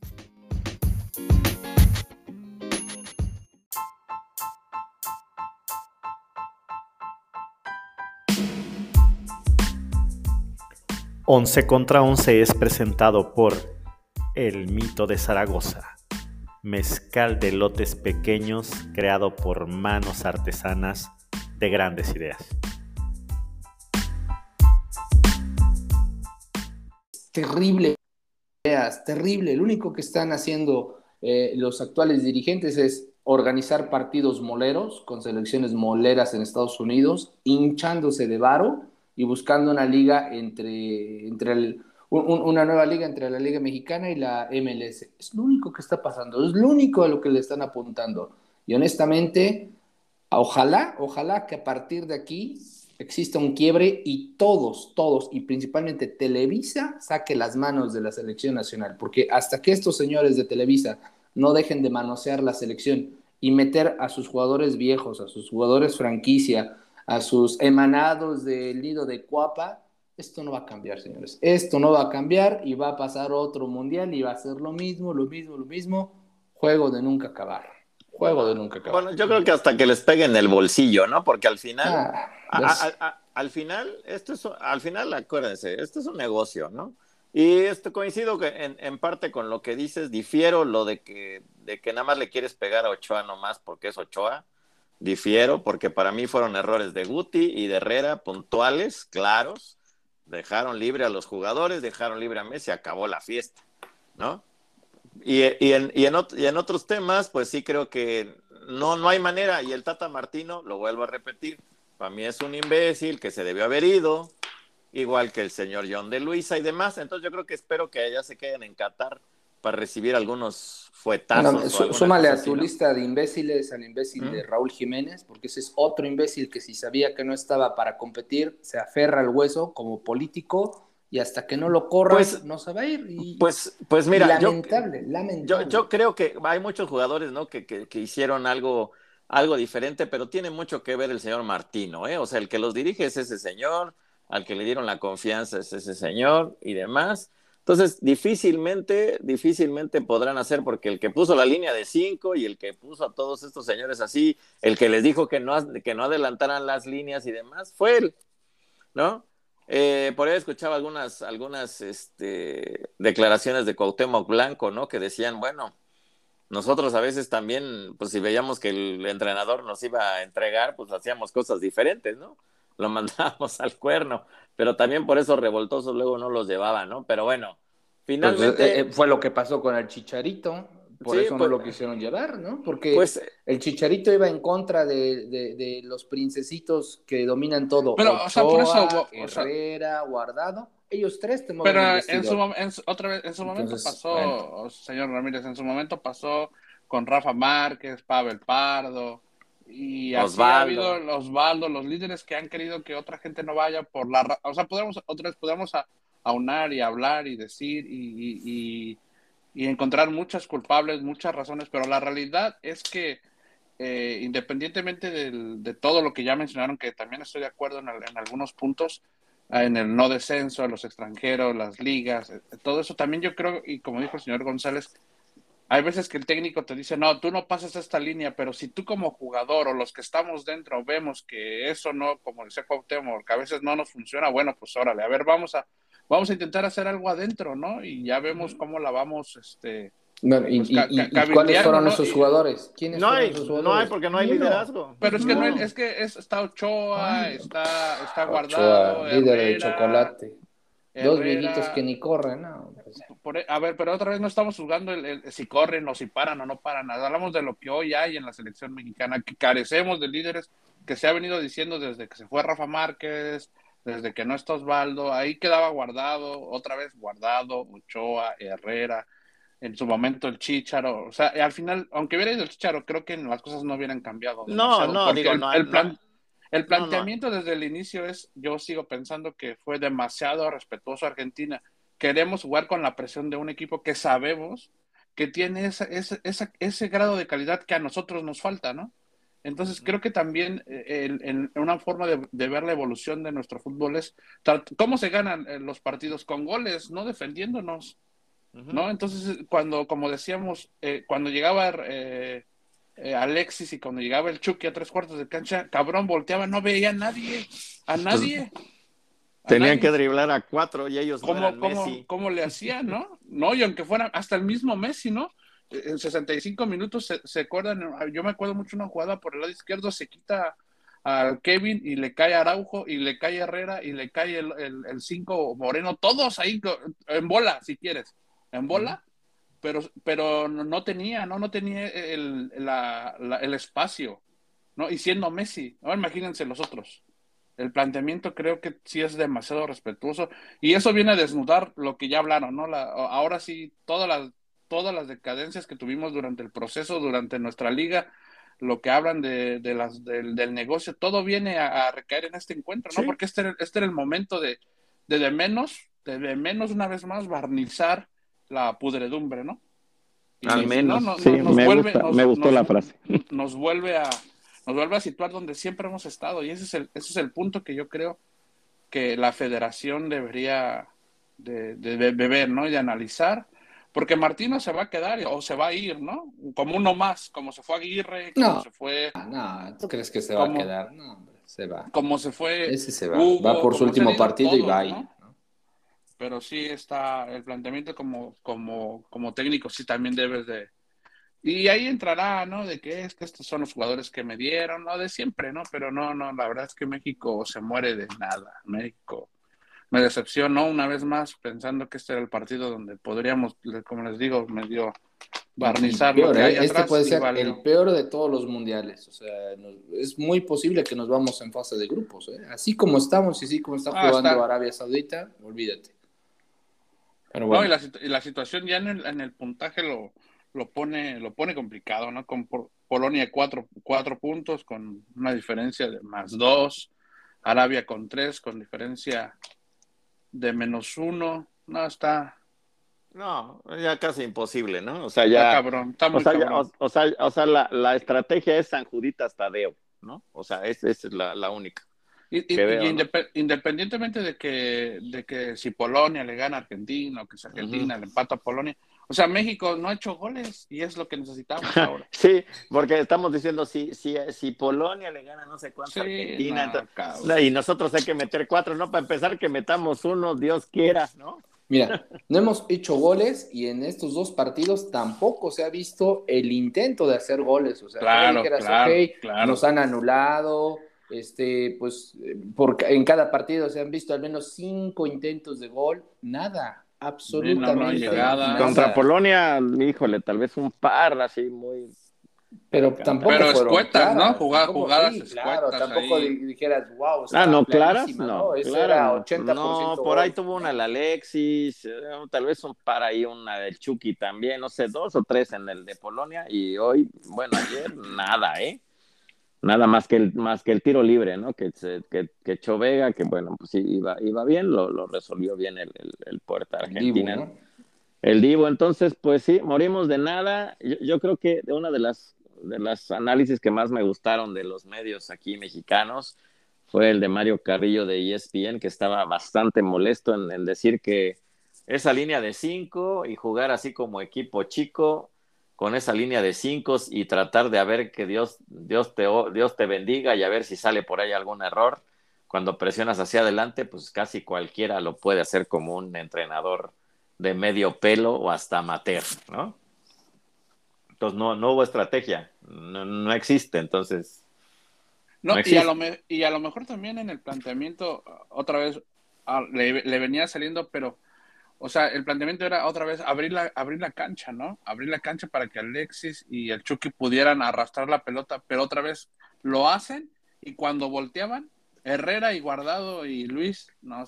Speaker 4: 11 contra 11 es presentado por El Mito de Zaragoza, mezcal de lotes pequeños creado por manos artesanas de grandes ideas.
Speaker 2: Terrible terrible. Lo único que están haciendo eh, los actuales dirigentes es organizar partidos moleros con selecciones moleras en Estados Unidos, hinchándose de varo y buscando una liga entre, entre el, una nueva liga entre la Liga Mexicana y la MLS. Es lo único que está pasando, es lo único a lo que le están apuntando. Y honestamente, ojalá, ojalá que a partir de aquí exista un quiebre y todos, todos, y principalmente Televisa saque las manos de la selección nacional, porque hasta que estos señores de Televisa no dejen de manosear la selección y meter a sus jugadores viejos, a sus jugadores franquicia, a sus emanados del nido de Cuapa, esto no va a cambiar, señores. Esto no va a cambiar y va a pasar otro mundial y va a ser lo mismo, lo mismo, lo mismo. Juego de nunca acabar. Juego de nunca acabar.
Speaker 1: Bueno, yo creo que hasta que les peguen el bolsillo, ¿no? Porque al final, ah, al final, esto es, al final, acuérdense, esto es un negocio, ¿no? Y esto coincido que en, en, parte con lo que dices, difiero lo de que, de que nada más le quieres pegar a Ochoa nomás porque es Ochoa. Difiero porque para mí fueron errores de Guti y de Herrera puntuales, claros. Dejaron libre a los jugadores, dejaron libre a Messi, acabó la fiesta, ¿no? Y, en, otros temas, pues sí creo que no, no hay manera. Y el Tata Martino, lo vuelvo a repetir, para mí es un imbécil que se debió haber ido, igual que el señor John de Luisa y demás. Entonces yo creo que espero que allá se queden en Qatar para recibir algunos fuetazos.
Speaker 2: súmale a tu lista de imbéciles al imbécil de Raúl Jiménez, porque ese es otro imbécil que si sabía que no estaba para competir, se aferra al hueso como político y hasta que no lo corra pues, no se va a ir.
Speaker 1: pues, pues mira,
Speaker 2: lamentable,
Speaker 1: yo,
Speaker 2: lamentable.
Speaker 1: Yo, creo que hay muchos jugadores ¿no? que, que, que hicieron algo algo diferente, pero tiene mucho que ver el señor Martino, ¿eh? O sea, el que los dirige es ese señor, al que le dieron la confianza es ese señor y demás. Entonces, difícilmente, difícilmente podrán hacer, porque el que puso la línea de cinco y el que puso a todos estos señores así, el que les dijo que no, que no adelantaran las líneas y demás, fue él, ¿no? Eh, por ahí escuchaba algunas, algunas este, declaraciones de Cuauhtémoc Blanco, ¿no? Que decían, bueno, nosotros a veces también, pues si veíamos que el entrenador nos iba a entregar, pues hacíamos cosas diferentes, ¿no? lo mandábamos al cuerno, pero también por eso revoltosos luego no los llevaba, ¿no? Pero bueno, finalmente...
Speaker 2: Pues, eh, eh, fue lo que pasó con el Chicharito, por eso no pues, lo quisieron llevar, ¿no? Porque pues, el Chicharito iba en contra de, los princesitos que dominan todo.
Speaker 3: Pero, o sea, por eso...
Speaker 2: Herrera, Guardado, ellos tres te
Speaker 3: Pero en su, otra vez, en su momento pasó, señor Ramírez, en su momento pasó con Rafa Márquez, Pavel Pardo, y así ha habido los Osvaldo, los líderes que han querido que otra gente no vaya por la... O sea, podemos, otra vez podemos aunar y hablar y decir y, y, encontrar muchas culpables, muchas razones, pero la realidad es que eh, independientemente de todo lo que ya mencionaron, que también estoy de acuerdo en, en algunos puntos, en el no descenso, a los extranjeros, las ligas, eh, todo eso también yo creo, y como dijo el señor González, hay veces que el técnico te dice, no, tú no pasas esta línea, pero si tú como jugador o los que estamos dentro vemos que eso no, como dice Cuauhtémoc, que a veces no nos funciona, bueno, pues órale, a ver, vamos a, vamos a intentar hacer algo adentro, ¿no? Y ya vemos cómo la vamos, este...
Speaker 2: y, pues, cuáles fueron esos jugadores? ¿Quiénes
Speaker 1: no hay,
Speaker 2: jugadores?
Speaker 1: No hay porque no hay liderazgo.
Speaker 3: Pero es que no, es que está Ochoa, está, está guardado.
Speaker 2: líder de chocolate. Dos viejitos que ni corren, ¿no?
Speaker 3: Pues, e, a ver, pero otra vez no estamos jugando el, si corren o si paran o no paran. Hablamos de lo que hoy hay en la selección mexicana, que carecemos de líderes que se ha venido diciendo desde que se fue Rafa Márquez, desde que no está Osvaldo, ahí quedaba guardado, otra vez guardado, Ochoa, Herrera, en su momento el Chicharo, o sea, al final, aunque hubiera ido el Chicharo, creo que las cosas no hubieran cambiado.
Speaker 1: No, no, digo,
Speaker 3: no, el, plan, el planteamiento desde el inicio es, yo sigo pensando que fue demasiado respetuoso Argentina. Queremos jugar con la presión de un equipo que sabemos que tiene esa, ese grado de calidad que a nosotros nos falta, ¿no? Entonces creo que también eh, en, una forma de, ver la evolución de nuestro fútbol es cómo se ganan eh, los partidos con goles, no defendiéndonos, ¿no? Entonces cuando, como decíamos, eh, cuando llegaba eh, Alexis y cuando llegaba el Chucky a tres cuartos de cancha, cabrón, volteaba, no veía a nadie, a pues, nadie.
Speaker 1: tenían que driblar a cuatro y ellos
Speaker 3: ¿Cómo, cómo, le hacían, no? No, y aunque fuera hasta el mismo Messi, ¿no? En 65 minutos se, se acuerdan, yo me acuerdo mucho una jugada por el lado izquierdo, se quita al Kevin y le cae Araujo y le cae Herrera y le cae el 5 Moreno, todos ahí en bola, si quieres. en bola, pero, pero no tenía, no, no tenía el, el espacio, ¿no? Y siendo Messi, ahora imagínense los otros. El planteamiento creo que sí es demasiado respetuoso y eso viene a desnudar lo que ya hablaron, ¿no? La, ahora sí, todas las, todas las decadencias que tuvimos durante el proceso, durante nuestra liga, lo que hablan de, de las, del, del, negocio, todo viene a, recaer en este encuentro, ¿no? Porque este, este era el momento de, de, de menos, de, de menos una vez más barnizar la pudredumbre, ¿no?
Speaker 1: Al menos, sí, me, me, gustó la frase.
Speaker 3: Nos vuelve a, nos vuelve a situar donde siempre hemos estado y ese es el, ese es el punto que yo creo que la federación debería de, de, ver, ¿no? Y de analizar, porque Martino se va a quedar o se va a ir, ¿no? Como uno más, como se fue Aguirre, como
Speaker 2: no,
Speaker 3: se fue...
Speaker 2: No, ¿tú crees que se va a quedar? No, hombre, se va.
Speaker 3: Como se fue...
Speaker 2: Ese se va, va por su último partido y va ahí. ¿no?
Speaker 3: Pero sí está el planteamiento como, como, como técnico, sí también debes de, y ahí entrará, ¿no? De que es que estos son los jugadores que me dieron, ¿no? De siempre, ¿no? Pero no, no, la verdad es que México se muere de nada. México me decepcionó una vez más pensando que este era el partido donde podríamos, como les digo, medio barnizar
Speaker 2: peor, lo que ¿eh? Este puede ser el peor de todos los mundiales. O sea, es muy posible que nos vamos en fase de grupos. ¿eh? Así como estamos y así como está ah, jugando Arabia Saudita, olvídate.
Speaker 3: Pero bueno. No, y la, y la situación ya en el, en el puntaje lo lo pone, lo pone complicado, ¿no? Con Polonia cuatro, cuatro puntos, con una diferencia de más dos, Arabia con tres, con diferencia de menos uno, no, está...
Speaker 1: No, ya casi imposible, ¿no? O sea, ya...
Speaker 3: cabrón, está muy
Speaker 1: o, sea,
Speaker 3: cabrón.
Speaker 1: o, o, sea, o sea, la, la, estrategia es San Juditas Tadeo, ¿no? O sea, esa es la, la única.
Speaker 3: Y, y, veo, y ¿no? independientemente de que, de que si Polonia le gana a Argentina o que si Argentina uh -huh. le empata a Polonia, o sea, México no ha hecho goles y es lo que necesitamos ahora.
Speaker 1: sí, porque estamos diciendo, si, si, si Polonia le gana no sé cuánto sí, Argentina, no, entonces, y nosotros hay que meter cuatro, ¿no? Para empezar que metamos uno, Dios quiera, ¿no?
Speaker 2: Mira, no hemos hecho goles y en estos dos partidos tampoco se ha visto el intento de hacer goles. O sea,
Speaker 3: claro, claro, okay,
Speaker 2: claro. nos han anulado, este, pues por, en cada partido se han visto al menos cinco intentos de gol, nada, absolutamente
Speaker 3: no, no nada.
Speaker 1: Contra Polonia, híjole, tal vez un par así muy.
Speaker 2: Pero tampoco
Speaker 3: pero fueron escuetas, claras, ¿no? Jugadas, jugadas
Speaker 2: sí, claro, tampoco
Speaker 3: ahí.
Speaker 2: dijeras, wow.
Speaker 1: Ah, no, claras, no.
Speaker 2: ¿no? Eso
Speaker 1: claro,
Speaker 2: era 80%.
Speaker 1: No, por ahí tuvo una el Alexis, eh, tal vez un par ahí, una del Chucky también, no sé, dos o tres en el de Polonia. Y hoy, bueno, ayer nada, ¿eh? Nada más que el, más que el tiro libre, ¿no? Que, se, que, que Chovega, que bueno, pues sí, iba, iba bien, lo, lo resolvió bien el, el, el puerta argentina. El Divo, ¿no? el Divo, entonces, pues sí, morimos de nada. Yo, yo, creo que de una de las, de las análisis que más me gustaron de los medios aquí mexicanos fue el de Mario Carrillo de ESPN, que estaba bastante molesto en, en decir que esa línea de cinco y jugar así como equipo chico con esa línea de cinco y tratar de a ver que Dios, Dios, te, Dios te bendiga y a ver si sale por ahí algún error. Cuando presionas hacia adelante, pues casi cualquiera lo puede hacer como un entrenador de medio pelo o hasta amateur, ¿no? Entonces no, no hubo estrategia, no, no existe, entonces...
Speaker 3: No, no existe. Y, a lo me, y, a lo mejor también en el planteamiento, otra vez, a, le, le venía saliendo, pero o sea, el planteamiento era otra vez abrir la, abrir la cancha, ¿no? Abrir la cancha para que Alexis y el Chucky pudieran arrastrar la pelota, pero otra vez lo hacen y cuando volteaban, Herrera y Guardado y Luis, no,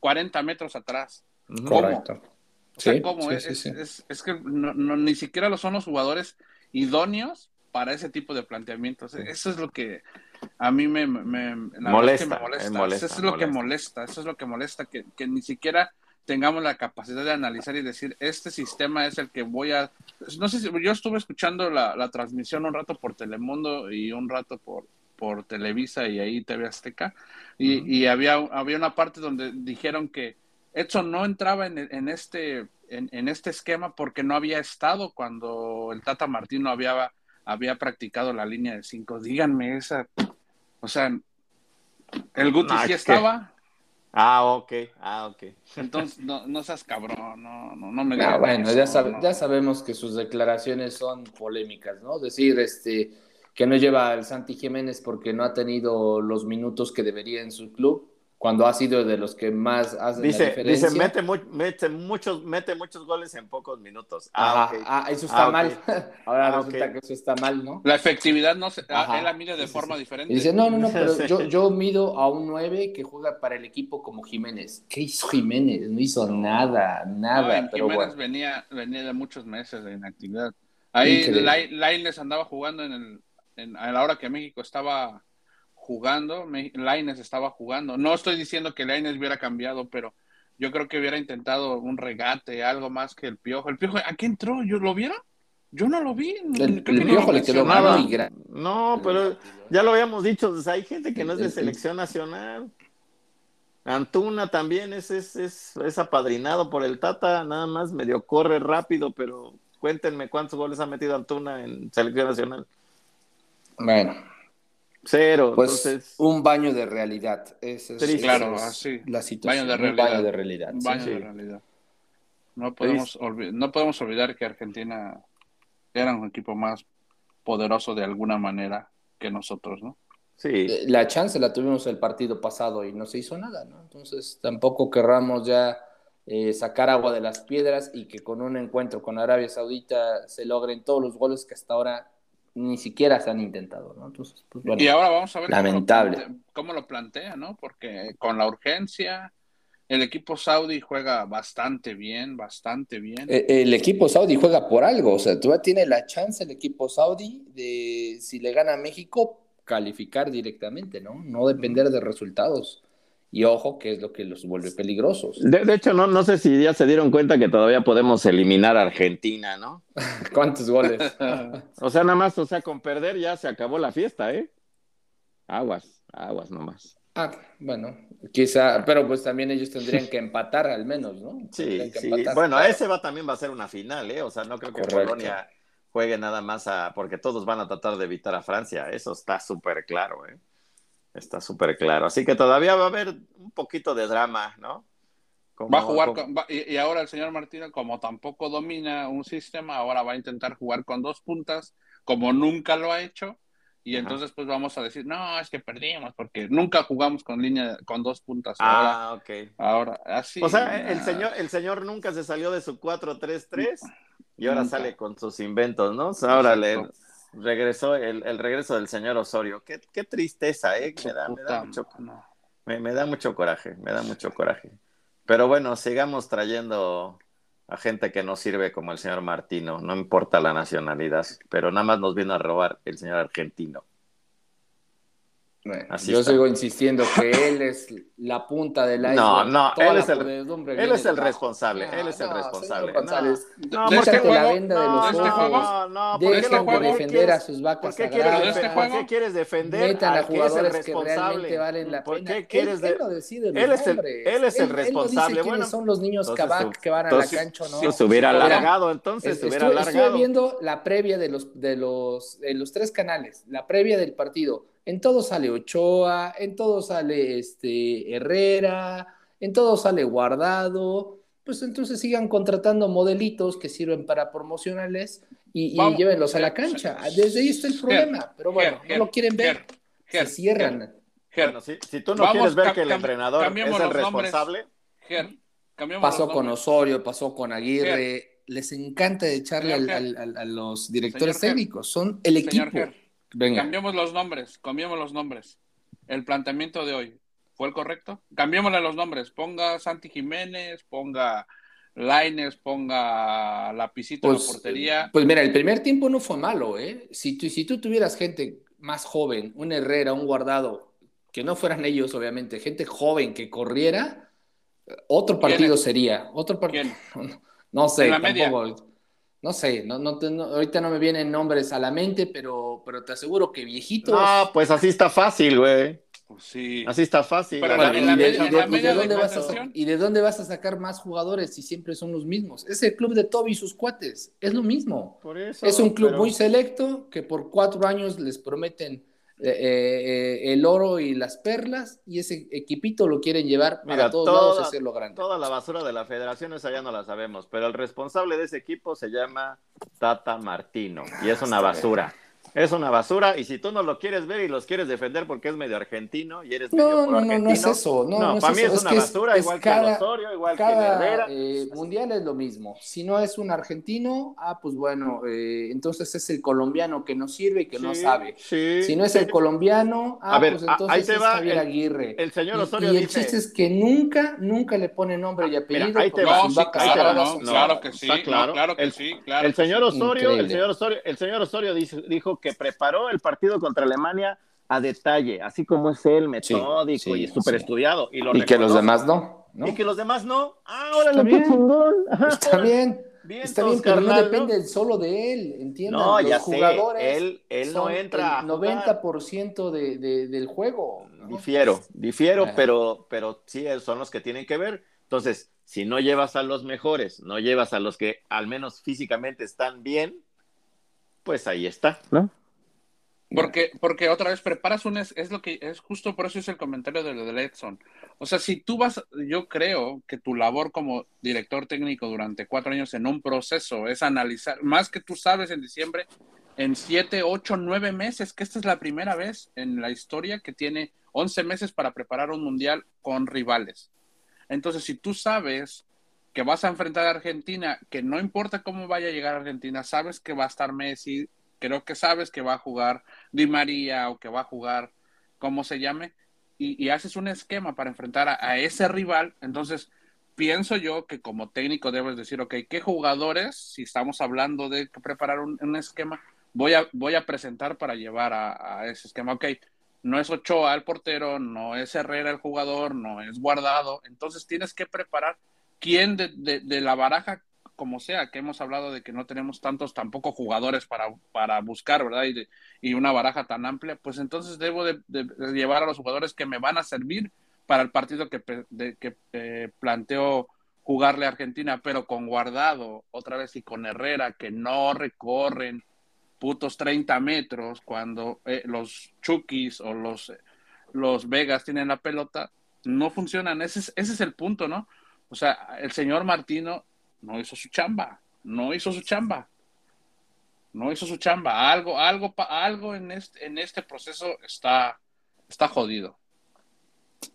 Speaker 3: 40 metros atrás.
Speaker 2: Correcto.
Speaker 3: O sea, sí, ¿cómo? Sí, es, sí, es, es, que no, no, ni siquiera lo son los jugadores idóneos para ese tipo de planteamientos. Eso es lo que a mí me, me,
Speaker 1: molesta,
Speaker 3: me molesta. molesta. Eso es lo molesta. que molesta. Eso es lo que molesta, que, que ni siquiera tengamos la capacidad de analizar y decir, este sistema es el que voy a... No sé si yo estuve escuchando la, la transmisión un rato por Telemundo y un rato por, por Televisa y ahí TV Azteca, y, uh -huh. y había, había una parte donde dijeron que Edson no entraba en, en este, en, en, este esquema porque no había estado cuando el Tata Martino había, había practicado la línea de cinco. Díganme esa, o sea, el Guti no, sí estaba,
Speaker 1: Ah, ok, ah, ok.
Speaker 3: Entonces, no, no seas cabrón, no, no, no me
Speaker 2: no, ah, Bueno, ya, sabe, no. ya sabemos que sus declaraciones son polémicas, ¿no? Decir este que no lleva al Santi Jiménez porque no ha tenido los minutos que debería en su club, cuando ha sido de los que más hacen
Speaker 1: dice,
Speaker 2: la diferencia.
Speaker 1: Dice, mete, mete, muchos, mete muchos goles en pocos minutos.
Speaker 2: Ah, Ajá, ah eso está ah, mal. Ahora ah, resulta que eso está mal, ¿no?
Speaker 3: La efectividad no se, él la mide de forma diferente.
Speaker 2: Y dice, no, no, no, pero yo, yo mido a un 9 que juega para el equipo como Jiménez. ¿Qué hizo Jiménez? No hizo nada, nada.
Speaker 3: No, pero Jiménez venía, venía de muchos meses de inactividad. Ahí Laines andaba jugando en, el, en, a la hora que México estaba jugando, Laines estaba jugando. No estoy diciendo que Laines hubiera cambiado, pero yo creo que hubiera intentado un regate, algo más que el Piojo. ¿El Piojo a qué entró? ¿Yo lo vieron? Yo no lo vi.
Speaker 2: El, Piojo le quedó mal
Speaker 1: No, pero ya lo habíamos dicho, hay gente que no es de selección nacional. Antuna también es, es, es, es apadrinado por el Tata, nada más medio corre rápido, pero cuéntenme cuántos goles ha metido Antuna en selección nacional.
Speaker 2: Bueno,
Speaker 1: Cero.
Speaker 2: Pues un baño de realidad. Esa es,
Speaker 3: claro, así.
Speaker 2: la situación.
Speaker 3: Baño de realidad.
Speaker 2: Un baño de realidad.
Speaker 3: Baño de realidad. No podemos, no podemos olvidar que Argentina era un equipo más poderoso de alguna manera que nosotros, ¿no?
Speaker 2: Sí. Eh, la chance la tuvimos el partido pasado y no se hizo nada, ¿no? Entonces tampoco querramos ya eh, sacar agua de las piedras y que con un encuentro con Arabia Saudita se logren todos los goles que hasta ahora ni siquiera se han intentado, ¿no? Entonces, pues, bueno,
Speaker 3: y ahora vamos a ver
Speaker 2: lamentable.
Speaker 3: Cómo, lo plantea, ¿no? Porque con la urgencia, el equipo saudí juega bastante bien, bastante bien.
Speaker 2: El, eh, el equipo saudí juega por algo, o sea, todavía tiene la chance el equipo saudí de, si le gana a México, calificar directamente, ¿no? No depender de resultados. Y ojo, que es lo que los vuelve peligrosos.
Speaker 1: De, hecho, no, no sé si ya se dieron cuenta que todavía podemos eliminar a Argentina, ¿no?
Speaker 2: ¿Cuántos goles?
Speaker 1: o sea, nada más, o sea, con perder ya se acabó la fiesta, ¿eh? Aguas, aguas nomás.
Speaker 2: Ah, bueno, quizá, pero pues también ellos tendrían que empatar al menos, ¿no?
Speaker 1: Sí, sí. bueno, ese va también va a ser una final, ¿eh? O sea, no creo que Polonia juegue nada más a, porque todos van a tratar de evitar a Francia, eso está súper claro, ¿eh? Está súper claro. Así que todavía va a haber un poquito de drama, ¿no?
Speaker 3: va a jugar y, ahora el señor Martínez, como tampoco domina un sistema, ahora va a intentar jugar con dos puntas, como nunca lo ha hecho. Y entonces pues vamos a decir, no, es que perdimos porque nunca jugamos con línea con dos puntas.
Speaker 1: Ah, ok.
Speaker 3: Ahora, así.
Speaker 1: O sea, el señor, el señor nunca se salió de su 4-3-3 y ahora sale con sus inventos, ¿no? ahora le, regresó el, el, regreso del señor Osorio. Qué, qué tristeza, ¿eh? Me da, me da, mucho, me, me da mucho coraje, me da mucho coraje. Pero bueno, sigamos trayendo a gente que no sirve como el señor Martino, no importa la nacionalidad, pero nada más nos vino a robar el señor argentino
Speaker 2: yo sigo insistiendo que él es la punta del iceberg.
Speaker 1: No, no, él es, el, él es el responsable. él es el responsable.
Speaker 2: No, no, porque la venda de los ojos. No, no, Dejen de defender a sus vacas
Speaker 1: ¿Por qué, quieres, ¿Por qué quieres defender
Speaker 2: Metan a jugadores que realmente valen la
Speaker 1: ¿Por qué quieres él,
Speaker 2: lo decide
Speaker 1: él, es el, él es el responsable.
Speaker 2: Él, son los niños Kabak que van a la cancha no.
Speaker 1: Si se hubiera alargado, entonces se hubiera alargado.
Speaker 2: Estuve viendo la previa de los, de los, de los tres canales, la previa del partido en todo sale Ochoa, en todo sale este Herrera, en todo sale Guardado. Pues entonces sigan contratando modelitos que sirven para promocionales y, llévenlos a la cancha. Desde ahí está el problema. Pero bueno, no lo quieren ver. se cierran.
Speaker 1: si, tú no quieres ver que el entrenador es el responsable.
Speaker 2: pasó con Osorio, pasó con Aguirre. Les encanta echarle a los directores técnicos. Son el equipo.
Speaker 3: Cambiemos los nombres, cambiemos los nombres. El planteamiento de hoy, ¿fue el correcto? Cambiémosle los nombres. Ponga Santi Jiménez, ponga Laines, ponga Lapicito en la pues, portería.
Speaker 2: Pues mira, el primer tiempo no fue malo, ¿eh? Si tú, si tú tuvieras gente más joven, un Herrera, un Guardado, que no fueran ellos, obviamente, gente joven que corriera, otro partido sería. Otro partido. No, sé, tampoco. No sé, no, no, ahorita no me vienen nombres a la mente, pero, pero te aseguro que viejitos.
Speaker 1: No, pues así está fácil, güey.
Speaker 3: Pues sí.
Speaker 1: Así está fácil.
Speaker 2: ¿Y de dónde vas a sacar más jugadores si siempre son los mismos? Es el club de Toby y sus cuates, es lo mismo.
Speaker 1: Por eso,
Speaker 2: es un club muy selecto que por cuatro años les prometen eh, eh, el oro y las perlas y ese equipito lo quieren llevar para todos lados y hacerlo grande.
Speaker 1: Toda la basura de la federación esa ya no la sabemos, pero el responsable de ese equipo se llama Tata Martino y es una basura. Es una basura y si tú no lo quieres ver y los quieres defender porque es medio argentino y eres
Speaker 2: No,
Speaker 1: medio
Speaker 2: no, no, no es eso. No,
Speaker 1: para mí
Speaker 2: eso.
Speaker 1: es una
Speaker 2: que
Speaker 1: basura,
Speaker 2: es
Speaker 1: igual
Speaker 2: cada-
Speaker 1: que Osorio, igual que
Speaker 2: Cada
Speaker 1: Herrera.
Speaker 2: eh, mundial es lo mismo. Si no es un argentino, ah, pues bueno, eh, entonces es el colombiano que no sirve y que no sabe.
Speaker 1: sí,
Speaker 2: Si no es
Speaker 1: sí.
Speaker 2: el colombiano, ah,
Speaker 1: A ver,
Speaker 2: pues entonces
Speaker 1: ahí te
Speaker 2: es
Speaker 1: va
Speaker 2: Javier
Speaker 1: el-
Speaker 2: Aguirre.
Speaker 1: El señor
Speaker 2: Y-
Speaker 1: Osorio
Speaker 2: y, el
Speaker 1: dice,
Speaker 2: chiste es que nunca, nunca le pone nombre y apellido.
Speaker 1: ahí te va.
Speaker 3: Sí,
Speaker 2: vacas
Speaker 1: ahí te
Speaker 3: claro, claro que sí,
Speaker 1: claro.
Speaker 3: que
Speaker 1: El-
Speaker 3: sí, claro
Speaker 1: el
Speaker 3: que
Speaker 1: señor. Osorio, el señor Osorio, el señor Osorio dice- que preparó el partido contra Alemania a detalle, así como es él, metódico
Speaker 2: sí,
Speaker 1: y súper
Speaker 2: sí.
Speaker 1: estudiado. Y, lo
Speaker 2: Y que los demás no. ¿no?
Speaker 1: Y que los demás no. Ah, órale,
Speaker 2: Está
Speaker 1: qué
Speaker 2: bien.
Speaker 1: chingón.
Speaker 2: Está bien.
Speaker 1: Bien,
Speaker 2: Está bien, pero no depende solo de él, ¿entiendan?
Speaker 1: No,
Speaker 2: Los
Speaker 1: ya sé,
Speaker 2: jugadores
Speaker 1: él, él no entra.
Speaker 2: el
Speaker 1: jugar.
Speaker 2: 90% de, de- del juego. ¿no?
Speaker 1: Difiero, difiero,
Speaker 2: Ah.
Speaker 1: pero, pero sí son los que tienen que ver. Entonces, si no llevas a los mejores, no llevas a los que al menos físicamente están bien, pues ahí está, ¿no?
Speaker 3: Porque, porque otra vez preparas un es, lo que es justo por eso es el comentario de lo. O sea, si tú vas, yo creo que tu labor como director técnico durante cuatro años en un proceso es analizar, más que tú sabes en diciembre, en siete, ocho, nueve meses, que esta es la primera vez en la historia que tiene 11 meses para preparar un mundial con rivales. Entonces, si tú sabes que vas a enfrentar a Argentina, que no importa cómo vaya a llegar a Argentina, sabes que va a estar Messi, creo que sabes que va a jugar Di María o que va a jugar como se llame, y, haces un esquema para enfrentar a, a ese rival, entonces pienso yo que como técnico debes decir, ok, ¿qué jugadores, si estamos hablando de preparar un, un esquema, voy a, voy a presentar para llevar a, a ese esquema? Ok, no es Ochoa el portero, no es Herrera el jugador, no es Guardado, entonces tienes que preparar quién de, de, la baraja como sea, que hemos hablado de que no tenemos tantos tampoco jugadores para, para buscar, ¿verdad? Y, de, y, una baraja tan amplia, pues entonces debo de, llevar a los jugadores que me van a servir para el partido que, que eh, planteo jugarle a Argentina, pero con guardado otra vez y con Herrera, que no recorren putos 30 metros cuando eh, los Chukis o los, los Vegas tienen la pelota, no funcionan. Ese es, ese es el punto, ¿no? O sea, el señor Martino no hizo su chamba, no hizo su chamba, no hizo su chamba. Algo, algo, algo en este, en este proceso está, está jodido.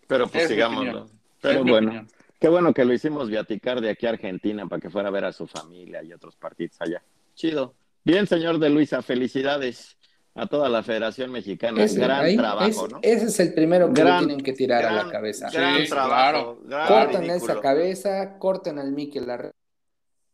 Speaker 1: Pero pues sigamos. Pero bueno, qué bueno que lo hicimos viaticar de aquí a Argentina para que fuera a ver a su familia y otros partidos allá. Chido. Bien, señor de Luisa, felicidades a toda la Federación Mexicana.
Speaker 2: Ese,
Speaker 1: gran
Speaker 2: ahí,
Speaker 1: trabajo, ¿no?
Speaker 2: Ese es el primero que
Speaker 1: Gran-
Speaker 2: le tienen que tirar
Speaker 1: gran-
Speaker 2: a la cabeza.
Speaker 1: Gran
Speaker 3: Sí,
Speaker 1: trabajo. gran
Speaker 2: cortan
Speaker 1: ridículo.
Speaker 2: esa cabeza, cortan al Mikel la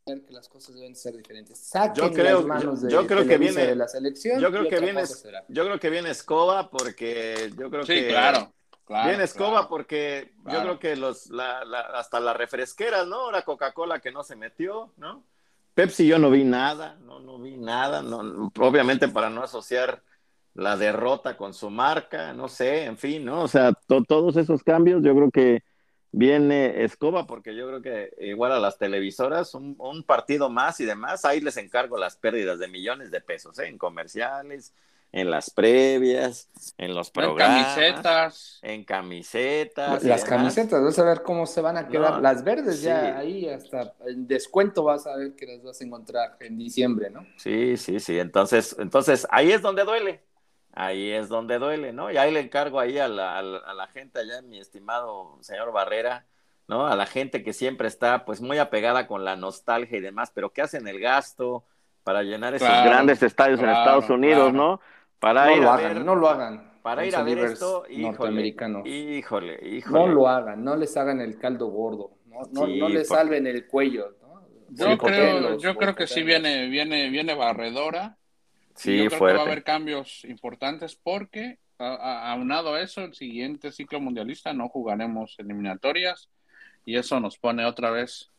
Speaker 2: que las cosas deben ser diferentes. Saquen
Speaker 1: Yo creo-
Speaker 2: las manos de,
Speaker 1: yo creo que viene-
Speaker 2: de la selección.
Speaker 1: Yo creo que viene, yo creo que viene Escoba porque yo creo
Speaker 3: Sí,
Speaker 1: que
Speaker 3: claro. claro
Speaker 1: viene Escoba
Speaker 3: claro.
Speaker 1: porque yo
Speaker 3: Claro.
Speaker 1: creo que los la, la- hasta las refresqueras, ¿no? Ahora Coca-Cola que no se metió, ¿no? Pepsi yo no vi nada, no no vi nada, no, obviamente para no asociar la derrota con su marca, no sé, en fin, ¿no? O sea, to- todos esos cambios yo creo que viene Escoba porque yo creo que igual a las televisoras un, un partido más y demás, ahí les encargo las pérdidas de millones de pesos, ¿eh? En comerciales, en las previas, en los
Speaker 3: En
Speaker 1: programas,
Speaker 3: camisetas.
Speaker 1: en camisetas.
Speaker 2: Las
Speaker 1: demás.
Speaker 2: camisetas, vas a ver cómo se van a quedar.
Speaker 1: No,
Speaker 2: las verdes
Speaker 1: sí.
Speaker 2: ya ahí hasta en descuento vas a ver que las vas a encontrar en diciembre, ¿no?
Speaker 1: Sí, sí, sí. Entonces, entonces ahí es donde duele. Ahí es donde duele, ¿no? Y ahí le encargo ahí a la, a la, a la gente allá, mi estimado señor Barrera, ¿no? A la gente que siempre está pues muy apegada con la nostalgia y demás, pero que hacen el gasto para llenar esos
Speaker 3: Claro,
Speaker 1: grandes estadios en Estados Unidos,
Speaker 3: claro.
Speaker 1: ¿no? Para
Speaker 2: No
Speaker 1: ir
Speaker 2: lo
Speaker 1: a
Speaker 2: hagan,
Speaker 1: ver,
Speaker 2: no lo hagan.
Speaker 1: Para ir a ver esto, híjole,
Speaker 2: norteamericanos.
Speaker 1: híjole, híjole.
Speaker 2: No lo hagan, no les hagan el caldo gordo, no, no,
Speaker 1: Sí,
Speaker 2: no les
Speaker 1: porque-
Speaker 2: salven el cuello, ¿no?
Speaker 3: Yo creo,
Speaker 2: los-
Speaker 3: yo creo que sí viene, viene, viene barredora.
Speaker 1: Sí,
Speaker 3: yo creo que va a haber cambios importantes porque, a- a- aunado a eso, el siguiente ciclo mundialista no jugaremos eliminatorias y eso nos pone otra vez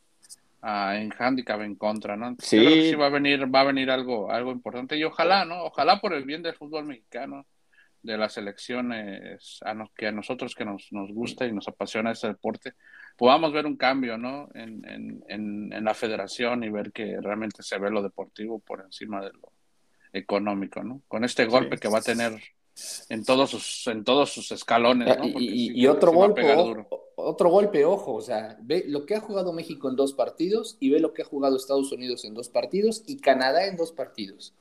Speaker 3: ah, en handicap en contra, ¿no?
Speaker 1: Sí.
Speaker 3: Yo creo que sí va a venir, va a venir algo, algo importante y ojalá, ¿no? Ojalá por el bien del fútbol mexicano, de las elecciones, a nos- que a nosotros que nos, nos gusta y nos apasiona este deporte, podamos ver un cambio, ¿no? En, en, en, en la federación y ver que realmente se ve lo deportivo por encima de lo económico, ¿no? Con este golpe
Speaker 1: Sí.
Speaker 3: que va a tener en todos sus, en todos sus escalones, ¿no?
Speaker 2: Y,
Speaker 3: Porque
Speaker 2: y-
Speaker 3: sí-
Speaker 2: y otro golpe. Otro golpe, ojo, o sea, ve lo que ha jugado México en dos partidos y ve lo que ha jugado Estados Unidos en dos partidos y Canadá en dos partidos.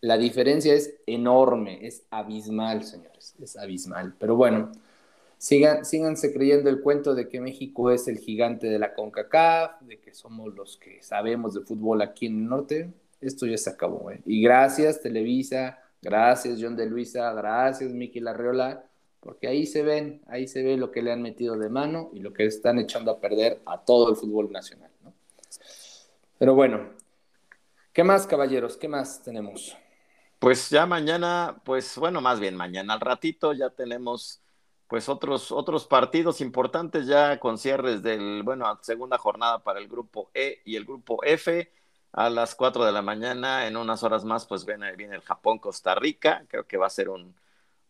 Speaker 2: La diferencia es enorme, es abismal, señores, es abismal. Pero bueno, sigan, síganse creyendo el cuento de que México es el gigante de la CONCACAF, de que somos los que sabemos de fútbol aquí en el norte. Esto ya se acabó. ¿eh? Y gracias, Televisa, gracias, John de Luisa, gracias, Miki Larreola, porque ahí se ven, ahí se ve lo que le han metido de mano y lo que están echando a perder a todo el fútbol nacional. ¿no? Pero bueno, ¿qué más, caballeros? ¿Qué más tenemos?
Speaker 1: Pues ya mañana, pues bueno, más bien mañana al ratito ya tenemos pues otros, otros partidos importantes ya con cierres del, bueno, segunda jornada para el grupo E y el grupo F. A las 4 de la mañana, en unas horas más, pues viene, viene el Japón-Costa Rica. Creo que va a ser un,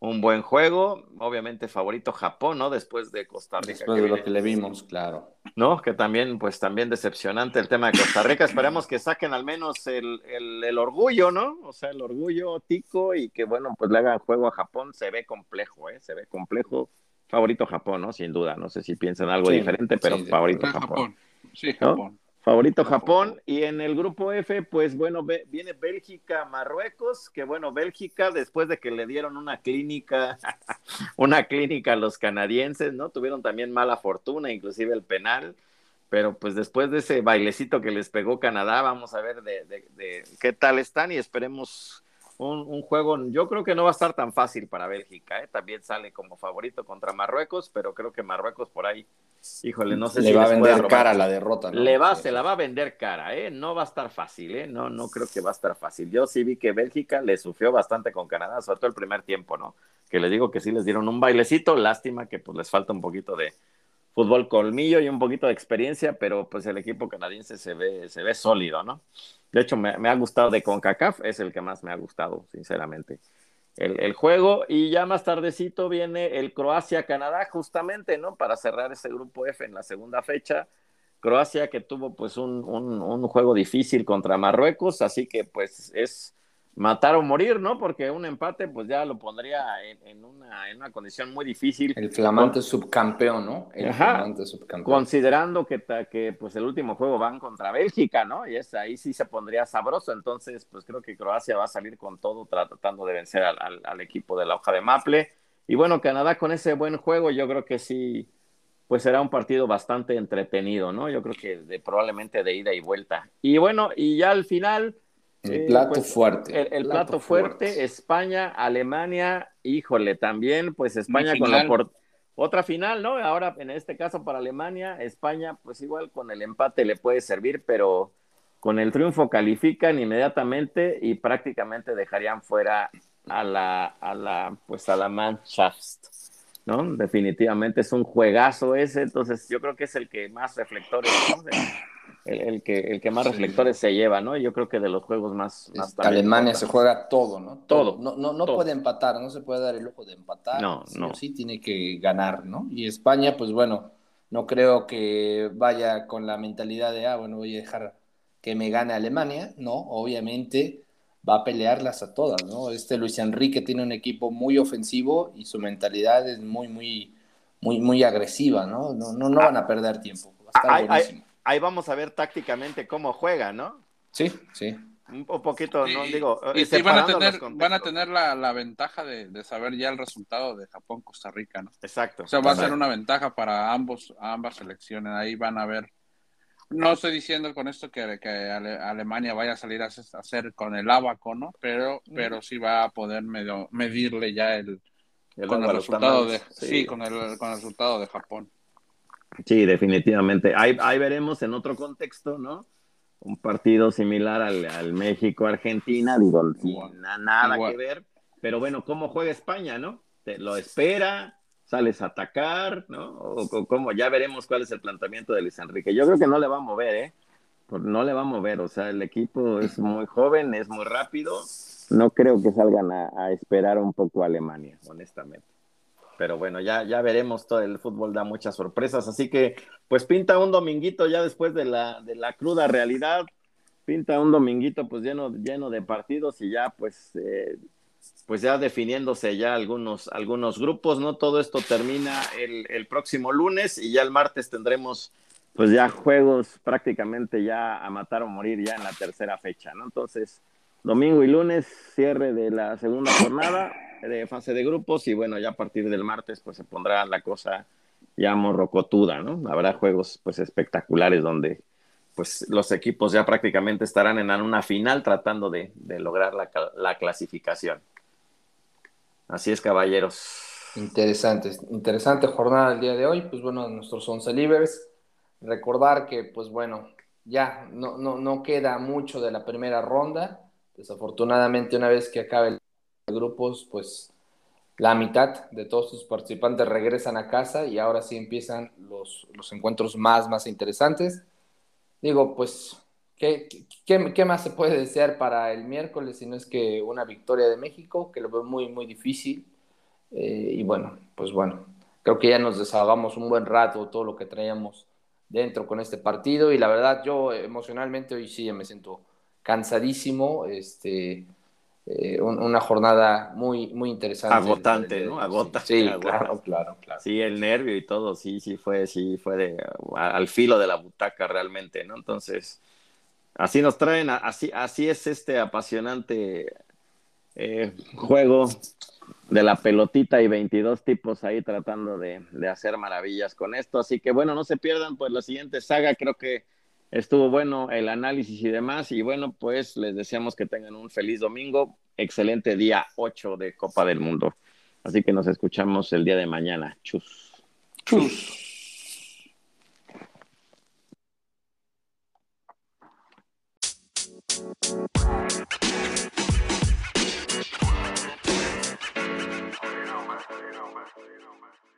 Speaker 1: un buen juego. Obviamente favorito Japón, ¿no? Después de Costa Rica.
Speaker 2: Después de lo que le vimos, claro.
Speaker 1: ¿No? Que también, pues también decepcionante el tema de Costa Rica. Esperemos que saquen al menos el, el, orgullo, ¿no? O sea, el orgullo tico y que, bueno, pues le hagan juego a Japón. Se ve complejo, ¿eh? Se ve complejo. Favorito Japón, ¿no? Sin duda. No sé si piensan algo diferente, pero favorito Japón.
Speaker 3: Sí, Japón.
Speaker 1: Favorito Japón. Y en el grupo F, pues bueno, viene Bélgica, Marruecos, que bueno, Bélgica después de que le dieron una clínica, una clínica a los canadienses, ¿no? Tuvieron también mala fortuna, inclusive el penal, pero pues después de ese bailecito que les pegó Canadá, vamos a ver de, de qué tal están y esperemos un, juego, yo creo que no va a estar tan fácil para Bélgica, ¿eh? también sale como favorito contra Marruecos, pero creo que Marruecos por ahí, híjole, no sé
Speaker 2: le
Speaker 1: si
Speaker 2: va a vender cara la derrota.
Speaker 1: Le va, se la va a vender cara, ¿eh? no va a estar fácil, ¿eh? no, no creo que va a estar fácil. Yo sí vi que Bélgica le sufrió bastante con Canadá, sobre todo el primer tiempo, ¿no? Que les digo que sí les dieron un bailecito, lástima que pues les falta un poquito de fútbol colmillo y un poquito de experiencia, pero pues el equipo canadiense se ve, se ve sólido, ¿no? De hecho, me, ha gustado de CONCACAF, es el que más me ha gustado, sinceramente. El, juego y ya más tardecito viene el Croacia-Canadá justamente, ¿no? Para cerrar ese grupo F en la segunda fecha. Croacia que tuvo pues un, un juego difícil contra Marruecos, así que pues es matar o morir, ¿no? Porque un empate, pues ya lo pondría en, una, en una, condición muy difícil.
Speaker 2: El flamante subcampeón, ¿no? El flamante
Speaker 1: subcampeón. Considerando que, que pues el último juego van contra Bélgica, ¿no? Y es, ahí sí se pondría sabroso. Entonces, pues creo que Croacia va a salir con todo tratando de vencer al, al, equipo de la hoja de Maple. Y bueno, Canadá con ese buen juego, yo creo que sí, pues será un partido bastante entretenido, ¿no? Yo creo que de, probablemente de ida y vuelta. Y bueno, y ya al final
Speaker 2: el plato pues, fuerte.
Speaker 1: El, plato, fuerte, España, Alemania, híjole, también, pues España con la por... otra final, ¿no? Ahora, en este caso para Alemania, España, pues igual con el empate le puede servir, pero con el triunfo califican inmediatamente y prácticamente dejarían fuera a la, a la, pues a la Mannschaft, ¿no? Definitivamente es un juegazo ese, entonces yo creo que es el que más reflectores, ¿no? el, que, el que más reflectores se lleva, ¿no? Yo creo que de los juegos más... más
Speaker 2: Alemania se juega todo, ¿no? Todo. No, no, no puede empatar, no se puede dar el lujo de empatar. No, no. Sí tiene que ganar, ¿no? Y España, pues bueno, no creo que vaya con la mentalidad de, ah, bueno, voy a dejar que me gane Alemania, ¿no? Obviamente va a pelearlas a todas, ¿no? Este Luis Enrique tiene un equipo muy ofensivo y su mentalidad es muy, muy, muy, muy agresiva, ¿no? No, no, no van a perder tiempo. Va a estar buenísimo
Speaker 1: ahí vamos a ver tácticamente cómo juega, ¿no?
Speaker 2: Sí, sí.
Speaker 1: Un, poquito, no digo.
Speaker 3: Y, sí, van a tener, van a tener la, la ventaja de, de, saber ya el resultado de Japón-Costa Rica, ¿no?
Speaker 1: Exacto.
Speaker 3: O sea, va a ser una ventaja para ambos, ambas selecciones. Ahí van a ver. No estoy diciendo con esto que, que Alemania vaya a salir a hacer con el abaco, ¿no? Pero, pero sí va a poder medio, medirle ya el, con el resultado de, sí. con el, con el resultado de Japón.
Speaker 1: Sí, definitivamente. Ahí, ahí veremos en otro contexto, ¿no? Un partido similar al, México-Argentina, digo, sin nada que ver. Pero bueno, ¿cómo juega España, no? Te lo espera, sales a atacar, ¿no? O, cómo, ya veremos cuál es el planteamiento de Luis Enrique. Yo creo que no le va a mover, ¿eh? No le va a mover, o sea, el equipo es muy joven, es muy rápido. No creo que salgan a, a esperar un poco a Alemania, honestamente pero bueno, ya, ya veremos, todo el fútbol da muchas sorpresas, así que pues pinta un dominguito ya después de la, de la cruda realidad, pinta un dominguito pues lleno, lleno de partidos y ya pues, eh, pues ya definiéndose ya algunos, algunos grupos, ¿no? Todo esto termina el, próximo lunes y ya el martes tendremos pues ya juegos prácticamente ya a matar o morir ya en la tercera fecha, ¿no? Entonces, domingo y lunes, cierre de la segunda jornada de fase de grupos y bueno, ya a partir del martes pues se pondrá la cosa ya morrocotuda, ¿no? Habrá juegos pues espectaculares donde pues los equipos ya prácticamente estarán en una final tratando de, lograr la, la, clasificación. Así es, caballeros.
Speaker 2: Interesante, interesante jornada el día de hoy. Pues bueno, nuestros once libres. Recordar que, pues bueno, ya no, no, no queda mucho de la primera ronda. Desafortunadamente, una vez que acabe el grupos, pues la mitad de todos sus participantes regresan a casa y ahora sí empiezan los, los encuentros más, más interesantes. Digo, pues, ¿qué, ¿qué, qué, más se puede desear para el miércoles si no es que una victoria de México, que lo veo muy, muy difícil? Eh, y bueno, pues bueno, creo que ya nos desahogamos un buen rato todo lo que traíamos dentro con este partido y la verdad yo emocionalmente hoy sí me siento cansadísimo, este, eh, una jornada muy, muy interesante.
Speaker 1: Agotante, ¿no? Agota.
Speaker 2: Sí, claro, claro, claro.
Speaker 1: Sí, el nervio y todo, sí, sí fue, sí fue de, al filo de la butaca realmente, ¿no? Entonces, así nos traen, así, es este apasionante eh, juego de la pelotita y 22 tipos ahí tratando de, hacer maravillas con esto. Así que bueno, no se pierdan pues la siguiente saga, creo que estuvo bueno el análisis y demás. Y bueno, pues les deseamos que tengan un feliz domingo, excelente día 8 de Copa del Mundo. Así que nos escuchamos el día de mañana. Chus.
Speaker 2: Chus. You know, man. You.